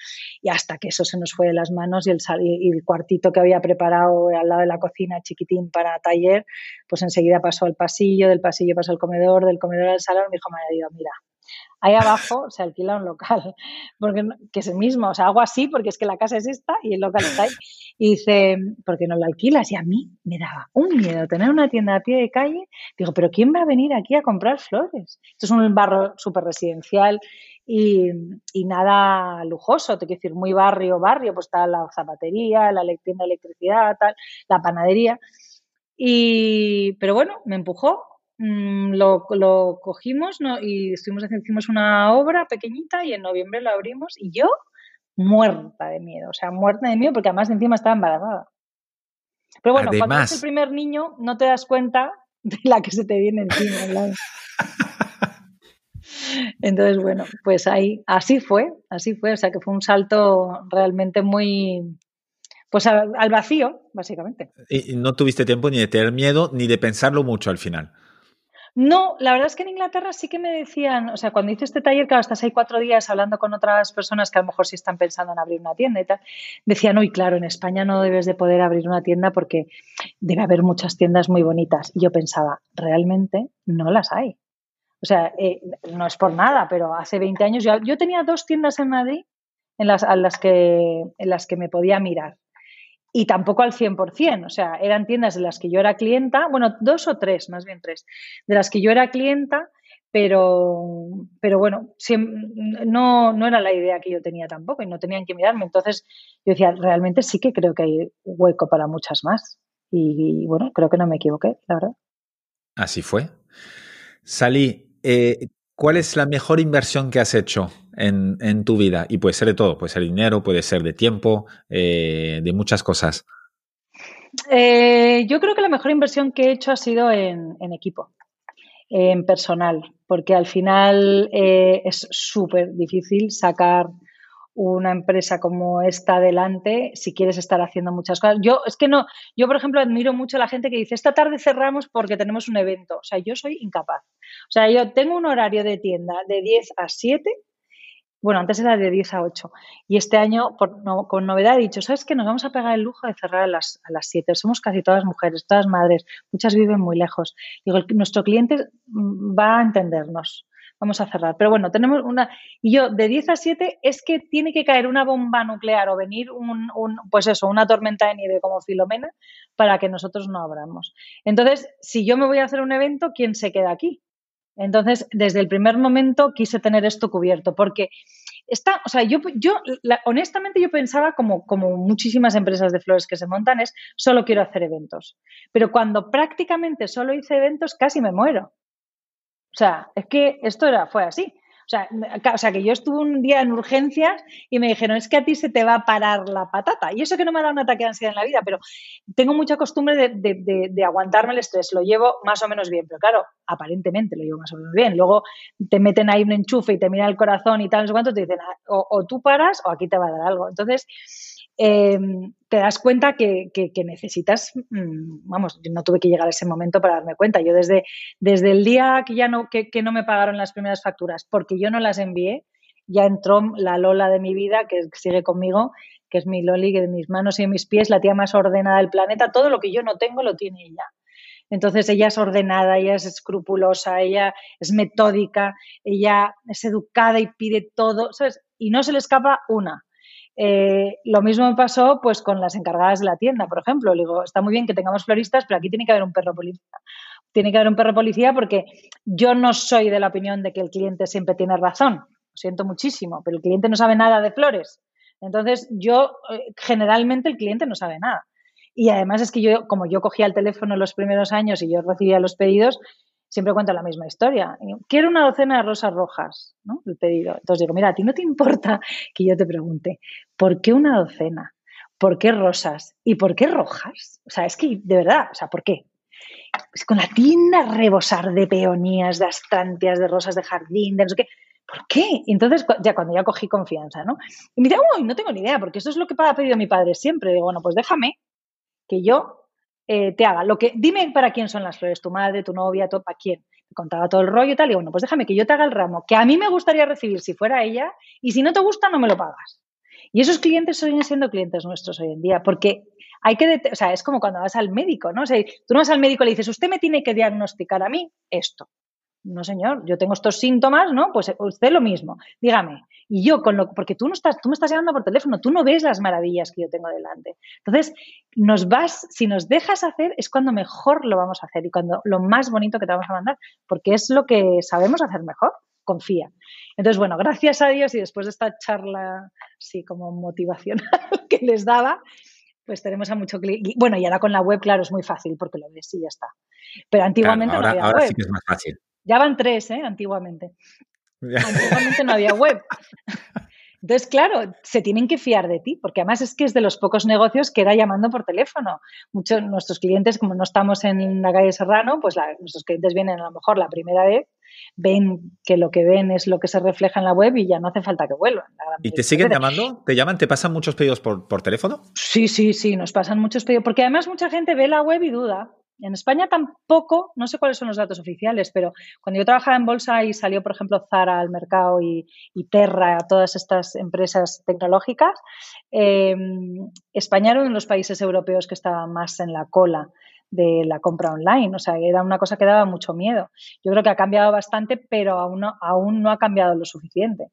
y hasta que eso se nos fue de las manos y el, y el cuartito que había preparado al lado de la cocina chiquitín para taller, pues enseguida pasó al pasillo, del pasillo pasó al comedor, del comedor al salón, me dijo, marido, mira, Ahí abajo se alquila un local, porque, que es el mismo, o sea, hago así porque es que la casa es esta y el local está ahí. Y dice, ¿por qué no lo alquilas? Y a mí me daba un miedo tener una tienda a pie de calle. Digo, ¿pero quién va a venir aquí a comprar flores? Esto es un barrio súper residencial y, nada lujoso, te quiero decir, muy barrio, barrio, pues está la zapatería, la tienda de electricidad, tal, la panadería. Y, pero bueno, me empujó Mm, lo, cogimos y estuvimos, hicimos una obra pequeñita y en noviembre lo abrimos y yo muerta de miedo, o sea, muerta de miedo porque además encima estaba embarazada. Pero bueno, cuando es el primer niño no te das cuenta de la que se te viene encima. Entonces, bueno, pues ahí, así fue, así fue, o sea que fue un salto realmente muy, pues al, al vacío, básicamente. Y no tuviste tiempo ni de tener miedo ni de pensarlo mucho al final. No, la verdad es que en Inglaterra sí que me decían, o sea, cuando hice este taller, claro, estás ahí cuatro días hablando con otras personas que a lo mejor sí están pensando en abrir una tienda y tal, decían, uy, claro, en España no debes de poder abrir una tienda porque debe haber muchas tiendas muy bonitas. Y yo pensaba, realmente no las hay. O sea, eh, no es por nada, pero hace 20 años yo, yo tenía dos tiendas en Madrid en las, las que, en las que me podía mirar y tampoco al 100%, o sea, eran tiendas de las que yo era clienta, bueno, dos o tres, más bien tres, de las que yo era clienta, pero, pero bueno, no, no era la idea que yo tenía tampoco y no tenían que mirarme. Entonces yo decía, realmente sí que creo que hay hueco para muchas más. Y, bueno, creo que no me equivoqué, la verdad. Así fue. Salí, eh, ¿cuál es la mejor inversión que has hecho en, tu vida? Y puede ser de todo, puede ser dinero, puede ser de tiempo, eh, de muchas cosas. Eh, yo creo que la mejor inversión que he hecho ha sido en, equipo, en personal, porque al final eh, es súper difícil sacar una empresa como esta adelante si quieres estar haciendo muchas cosas. Yo es que no, yo por ejemplo admiro mucho a la gente que dice, esta tarde cerramos porque tenemos un evento. O sea, yo soy incapaz. O sea, yo tengo un horario de tienda de 10 a 7 bueno, antes era de 10 a 8. Y este año, con novedad, he dicho, ¿sabes qué? Nos vamos a pegar el lujo de cerrar a las, a las 7. Somos casi todas mujeres, todas madres, muchas viven muy lejos. Digo, nuestro cliente mm, va a entendernos. Vamos a cerrar. Pero bueno, tenemos una... Y yo, de 10 a 7, es que tiene que caer una bomba nuclear o venir un, un, pues eso, una tormenta de nieve como Filomena para que nosotros no abramos. Entonces, si yo me voy a hacer un evento, ¿quién se queda aquí? Entonces, desde el primer momento quise tener esto cubierto, porque está, o sea, yo, yo honestamente yo pensaba, como, como muchísimas empresas de flores que se montan, es solo quiero hacer eventos. Pero cuando prácticamente solo hice eventos, casi me muero. O sea, es que esto era, fue así. O sea, que yo estuve un día en urgencias y me dijeron, es que a ti se te va a parar la patata. Y eso que no me ha dado un ataque de ansiedad en la vida, pero tengo mucha costumbre de, aguantarme el estrés. Lo llevo más o menos bien, pero claro, aparentemente lo llevo más o menos bien. Luego te meten ahí un enchufe y te miran el corazón y tal, no sé cuánto, te dicen, ah, o tú paras o aquí te va a dar algo. Entonces, Em, te das cuenta que, necesitas, mm, vamos, yo no tuve que llegar a ese momento para darme cuenta. Yo desde, desde el día que ya no, que, no me pagaron las primeras facturas, porque yo no las envié, ya entró la Lola de mi vida, que sigue conmigo, que es mi Loli, que de mis manos y de mis pies, la tía más ordenada del planeta, todo lo que yo no tengo lo tiene ella. Entonces ella es ordenada, ella es escrupulosa, ella es metódica, ella es educada y pide todo, ¿sabes? Y no se le escapa una. Eh, lo mismo me pasó pues con las encargadas de la tienda, por ejemplo. Le digo, está muy bien que tengamos floristas, pero aquí tiene que haber un perro policía. Tiene que haber un perro policía porque yo no soy de la opinión de que el cliente siempre tiene razón. Lo siento muchísimo, pero el cliente no sabe nada de flores. Entonces, yo, eh, generalmente el cliente no sabe nada. Y además es que yo, como yo cogía el teléfono los primeros años y yo recibía los pedidos, siempre cuento la misma historia. Quiero una docena de rosas rojas, ¿no? El pedido. Entonces digo, mira, a ti no te importa que yo te pregunte, ¿por qué una docena? ¿Por qué rosas? ¿Y por qué rojas? O sea, es que, de verdad, o sea, ¿por qué? Pues con la tienda rebosar de peonías, de astrantias, de rosas de jardín, de no sé qué. ¿Por qué? Entonces, ya cuando ya cogí confianza, ¿no? Y me dice, uy, no tengo ni idea, porque eso es lo que ha pedido mi padre siempre. Digo, bueno, pues déjame que yo eh, te haga lo que. Dime para quién son las flores, tu madre, tu novia, para quién. Contaba todo el rollo y tal. Y bueno, pues déjame que yo te haga el ramo que a mí me gustaría recibir si fuera ella, y si no te gusta, no me lo pagas. Y esos clientes siguen siendo clientes nuestros hoy en día, porque hay que, o sea, es como cuando vas al médico, ¿no? O sea, tú no vas al médico y le dices, usted me tiene que diagnosticar a mí esto. No, señor, yo tengo estos síntomas, ¿no? Pues usted lo mismo. Dígame. Y yo con lo porque tú no estás, tú me estás llamando por teléfono, tú no ves las maravillas que yo tengo delante. Entonces, nos vas, si nos dejas hacer, es cuando mejor lo vamos a hacer y cuando lo más bonito que te vamos a mandar, porque es lo que sabemos hacer mejor. Confía. Entonces, bueno, gracias a Dios y después de esta charla, sí, como motivacional que les daba, pues tenemos a mucho cliente. Bueno, y ahora con la web, claro, es muy fácil porque lo ves y ya está. Pero antiguamente ahora, no había ahora sí que es más fácil. Ya van tres, ¿eh? Antiguamente. Antiguamente no había web. Entonces, claro, se tienen que fiar de ti, porque además es que es de los pocos negocios que era llamando por teléfono. Muchos nuestros clientes, como no estamos en la calle Serrano, pues nuestros clientes vienen a lo mejor la primera vez, ven que lo que ven es lo que se refleja en la web y ya no hace falta que vuelvan. ¿Y te siguen llamando? ¿Te llaman? ¿Te pasan muchos pedidos por, por teléfono? Sí, sí, sí, nos pasan muchos pedidos, porque además mucha gente ve la web y duda. En España tampoco, no sé cuáles son los datos oficiales, pero cuando yo trabajaba en bolsa y salió, por ejemplo, Zara al mercado y, Terra, todas estas empresas tecnológicas, eh, España era uno de los países europeos que estaba más en la cola de la compra online. O sea, era una cosa que daba mucho miedo. Yo creo que ha cambiado bastante, pero aún aún no ha cambiado lo suficiente.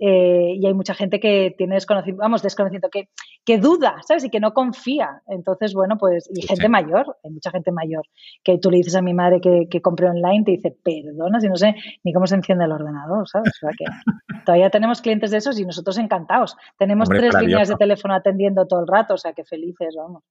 Eh, y hay mucha gente que tiene desconocimiento, vamos, desconocimiento, que, que duda, ¿sabes? Y que no confía. Entonces, bueno, pues, y gente mayor, hay mucha gente mayor, que tú le dices a mi madre que, que compre online, te dice, perdona, si no sé ni cómo se enciende el ordenador, ¿sabes? O sea que todavía tenemos clientes de esos y nosotros encantados. Tenemos tres líneas de teléfono atendiendo todo el rato, o sea que felices, vamos.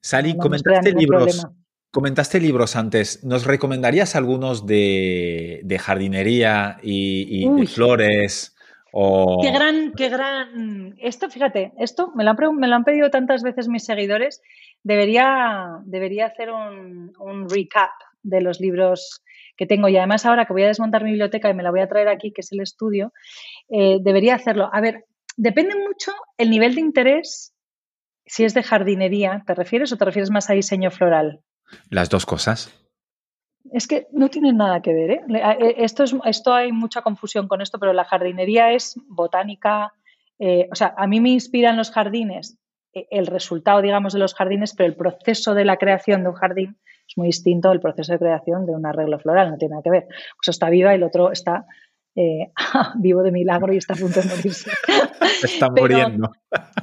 Sally, comentaste libros. Comentaste libros antes. ¿Nos recomendarías algunos de, jardinería y, de flores? O... Qué gran, qué gran. Esto, fíjate, esto me lo han, me lo han pedido tantas veces mis seguidores. Debería, debería hacer un, recap de los libros que tengo y además ahora que voy a desmontar mi biblioteca y me la voy a traer aquí, que es el estudio, eh, debería hacerlo. A ver, depende mucho el nivel de interés, si es de jardinería, ¿te refieres o te refieres más a diseño floral? Las dos cosas. Es que no tienen nada que ver. ¿eh? eh esto, es, esto hay mucha confusión con esto, pero la jardinería es botánica. Eh, o sea, a mí me inspiran los jardines, eh, el resultado, digamos, de los jardines, pero el proceso de la creación de un jardín es muy distinto del proceso de creación de un arreglo floral, no tiene nada que ver. Pues está viva y el otro está vivo de milagro y está a punto de morirse. está muriendo.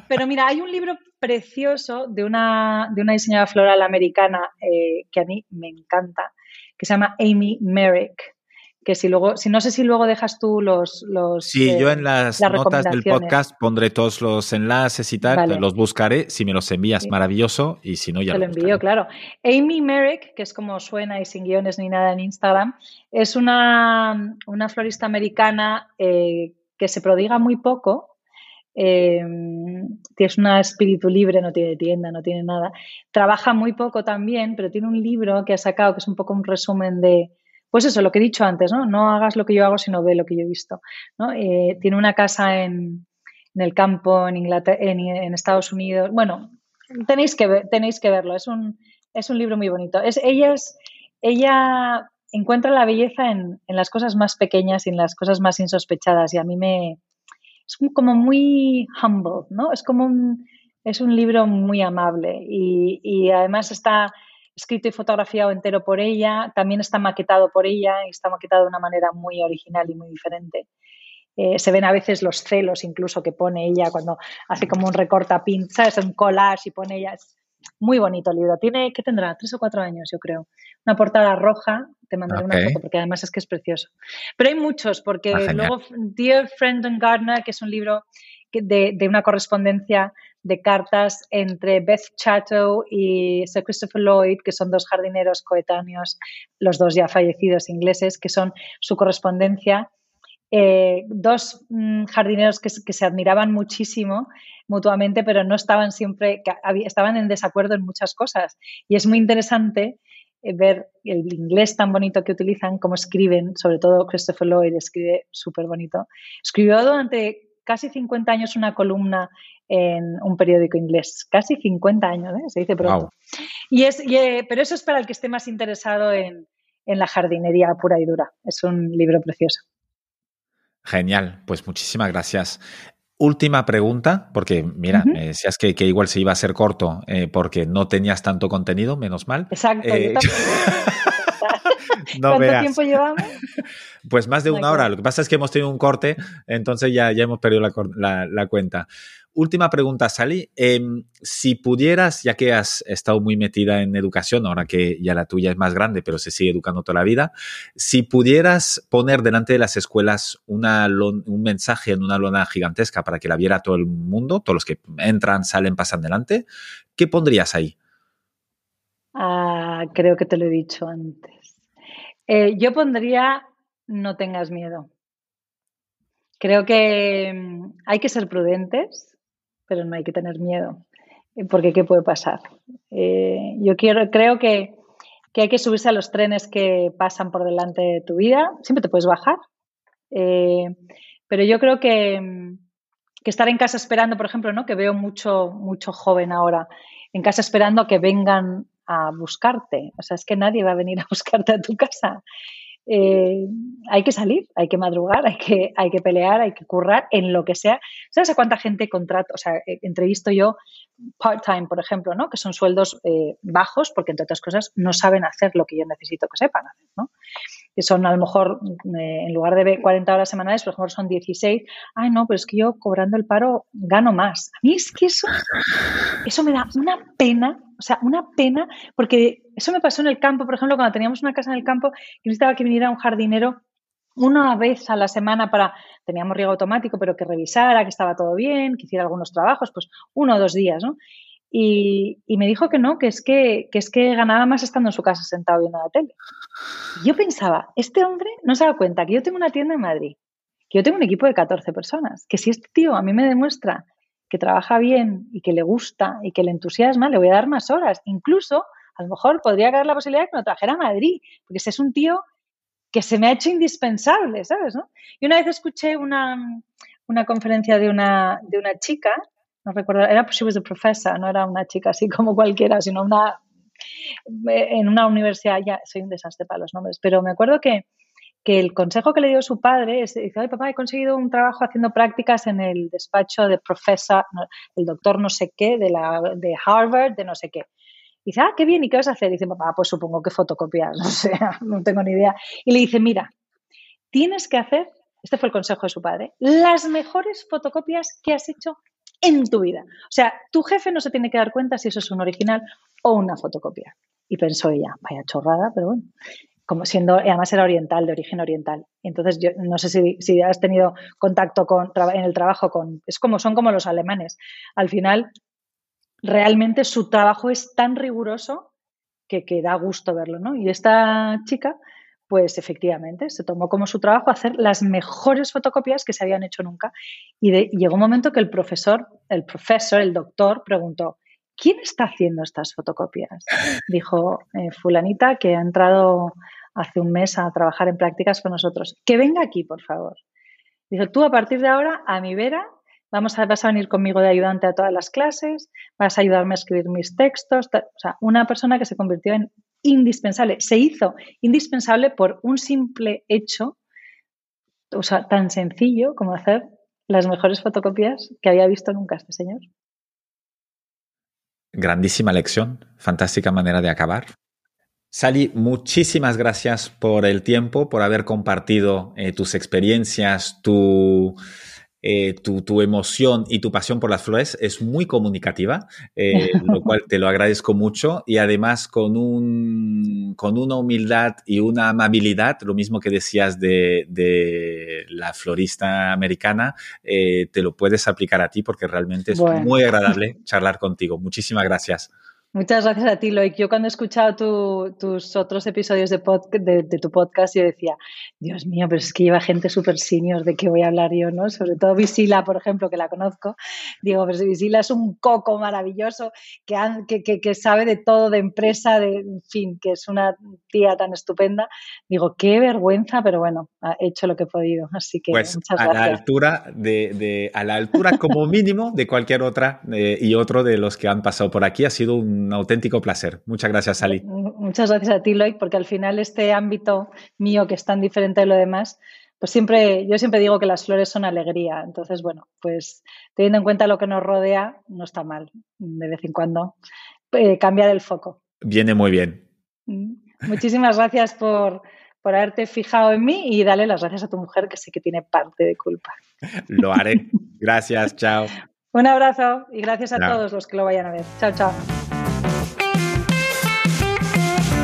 Pero mira, hay un libro precioso de una, de una diseñadora floral americana eh, que a mí me encanta, que se llama Amy Merrick. Que si luego, si no sé si luego dejas tú los. los sí, yo en las, notas del podcast pondré todos los enlaces y tal, los buscaré. Si me los envías, maravilloso. Y si no, ya Te lo, envío, claro. Amy Merrick, que es como suena y sin guiones ni nada en Instagram, es una, una florista americana eh, que se prodiga muy poco eh, es un espíritu libre, no tiene tienda, no tiene nada. Trabaja muy poco también, pero tiene un libro que ha sacado que es un poco un resumen de, pues eso, lo que he dicho antes, ¿no? No hagas lo que yo hago, sino ve lo que yo he visto. Eh, tiene una casa en, el campo, en, Inglaterra, en, Estados Unidos. Bueno, tenéis que, tenéis que verlo, es un, es un libro muy bonito. Es, ella, ella encuentra la belleza en, en las cosas más pequeñas y en las cosas más insospechadas y a mí me, es como muy humble, ¿no? Es como un, es un libro muy amable y, además está, escrito y fotografiado entero por ella, también está maquetado por ella y está maquetado de una manera muy original y muy diferente. Eh, se ven a veces los celos incluso que pone ella cuando hace como un recorta pinza, es un collage y pone ella. Es muy bonito el libro. Tiene, ¿qué tendrá? Tres o cuatro años, yo creo. Una portada roja, te mandaré una foto porque además es que es precioso. Pero hay muchos, porque ah, luego Dear Friend and Gardener, que es un libro de, de una correspondencia de cartas entre Beth Chatto y Sir Christopher Lloyd, que son dos jardineros coetáneos, los dos ya fallecidos ingleses, que son su correspondencia. Eh, dos mm, jardineros que, se admiraban muchísimo mutuamente, pero no estaban siempre, estaban en desacuerdo en muchas cosas. Y es muy interesante ver el inglés tan bonito que utilizan, cómo escriben, sobre todo Christopher Lloyd escribe súper bonito. Escribió durante casi 50 años una columna en un periódico inglés. Casi 50 años, ¿eh? se dice pronto. Y es, eh, pero eso es para el que esté más interesado en, la jardinería pura y dura. Es un libro precioso. Genial, pues muchísimas gracias. Última pregunta, porque mira, me decías que, igual se iba a ser corto eh, porque no tenías tanto contenido, menos mal. Exacto. ¿Cuánto tiempo llevamos? Pues más de una hora. Lo que pasa es que hemos tenido un corte, entonces ya, ya hemos perdido la, cuenta. Última pregunta, Sally. Em, si pudieras, ya que has estado muy metida en educación, ahora que ya la tuya es más grande, pero se sigue educando toda la vida, si pudieras poner delante de las escuelas un mensaje en una lona gigantesca para que la viera todo el mundo, todos los que entran, salen, pasan delante, ¿qué pondrías ahí? Ah, creo que te lo he dicho antes. Eh, yo pondría no tengas miedo. Creo que mm, hay que ser prudentes, pero no hay que tener miedo, eh, porque ¿qué puede pasar? Eh, yo quiero, creo que, hay que subirse a los trenes que pasan por delante de tu vida. Siempre te puedes bajar, pero yo creo que, mm, que, estar en casa esperando, por ejemplo, ¿no? que veo mucho, mucho joven ahora, en casa esperando a que vengan a buscarte. O sea, es que nadie va a venir a buscarte a tu casa. Eh, hay que salir, hay que madrugar, hay que, hay que pelear, hay que currar en lo que sea. ¿Sabes a cuánta gente contrato? O sea, eh, entrevisto yo part-time, por ejemplo, ¿no? Que son sueldos eh, bajos porque, entre otras cosas, no saben hacer lo que yo necesito que sepan hacer, ¿no? Que son a lo mejor, en lugar de 40 horas semanales, por ejemplo, son 16. Ay, no, pero es que yo cobrando el paro gano más. A mí es que eso, eso me da una pena o sea, una pena, porque eso me pasó en el campo, por ejemplo, cuando teníamos una casa en el campo y necesitaba que viniera un jardinero una vez a la semana para, teníamos riego automático, pero que revisara que estaba todo bien, que hiciera algunos trabajos, pues uno o dos días, ¿no? Y, me dijo que no, que es que, que, es que ganaba más estando en su casa sentado viendo la tele. Y yo pensaba, este hombre no se da cuenta que yo tengo una tienda en Madrid, que yo tengo un equipo de 14 personas, que si este tío a mí me demuestra que trabaja bien y que le gusta y que le entusiasma, le voy a dar más horas. Incluso, a lo mejor podría caer la posibilidad de que me trajera a Madrid, porque ese es un tío que se me ha hecho indispensable, ¿sabes? Y una vez escuché una, conferencia de una, de una chica, no recuerdo, era she was a no era una chica así como cualquiera, sino una en una universidad, ya soy un desastre para los nombres, pero me acuerdo que, que el consejo que le dio su padre es, dice, ay papá, he conseguido un trabajo haciendo prácticas en el despacho de profesor, el doctor no sé qué, de, la, de Harvard, de no sé qué. dice, ah, qué bien, ¿y qué vas a hacer? dice, papá, pues supongo que fotocopias, no sé, no tengo ni idea. Y le dice, mira, tienes que hacer, este fue el consejo de su padre, las mejores fotocopias que has hecho en tu vida. O sea, tu jefe no se tiene que dar cuenta si eso es un original o una fotocopia. Y pensó ella, vaya chorrada, pero bueno como siendo, además era oriental, de origen oriental. Entonces, yo no sé si, has tenido contacto con, en el trabajo con, es como, son como los alemanes. Al final, realmente su trabajo es tan riguroso que, que da gusto verlo, ¿no? Y esta chica, pues efectivamente, se tomó como su trabajo hacer las mejores fotocopias que se habían hecho nunca. Y, llegó un momento que el profesor, el profesor, el doctor, preguntó, ¿quién está haciendo estas fotocopias? Dijo eh, fulanita que ha entrado hace un mes a trabajar en prácticas con nosotros. Que venga aquí, por favor. Dice, tú a partir de ahora, a mi vera, vamos a, vas a venir conmigo de ayudante a todas las clases, vas a ayudarme a escribir mis textos. O sea, una persona que se convirtió en indispensable, se hizo indispensable por un simple hecho, o sea, tan sencillo como hacer las mejores fotocopias que había visto nunca este señor. Grandísima lección, fantástica manera de acabar. Sally, muchísimas gracias por el tiempo, por haber compartido eh, tus experiencias, tu, eh, tu, tu, emoción y tu pasión por las flores es muy comunicativa, eh, lo cual te lo agradezco mucho y además con, un, con una humildad y una amabilidad, lo mismo que decías de, de la florista americana, eh, te lo puedes aplicar a ti porque realmente es bueno. muy agradable charlar contigo. Muchísimas gracias. Muchas gracias a ti, Loic. Yo cuando he escuchado tu, tus otros episodios de, pod, de, de, tu podcast, yo decía, Dios mío, pero es que lleva gente súper senior, ¿de qué voy a hablar yo? no Sobre todo Visila, por ejemplo, que la conozco. Digo, pero Visila es un coco maravilloso que, han, que, que, que, sabe de todo, de empresa, de, en fin, que es una tía tan estupenda. Digo, qué vergüenza, pero bueno, he hecho lo que he podido. Así que pues muchas a gracias. La altura de, de, a la altura como mínimo de cualquier otra eh, y otro de los que han pasado por aquí. Ha sido un un auténtico placer. Muchas gracias, Sally. Muchas gracias a ti, Loic, porque al final este ámbito mío que es tan diferente de lo demás, pues siempre, yo siempre digo que las flores son alegría. Entonces, bueno, pues teniendo en cuenta lo que nos rodea, no está mal de vez en cuando eh, cambiar el foco. Viene muy bien. Muchísimas gracias por, por haberte fijado en mí y dale las gracias a tu mujer, que sé que tiene parte de culpa. Lo haré. Gracias, chao. Un abrazo y gracias a chao. todos los que lo vayan a ver. Chao, chao.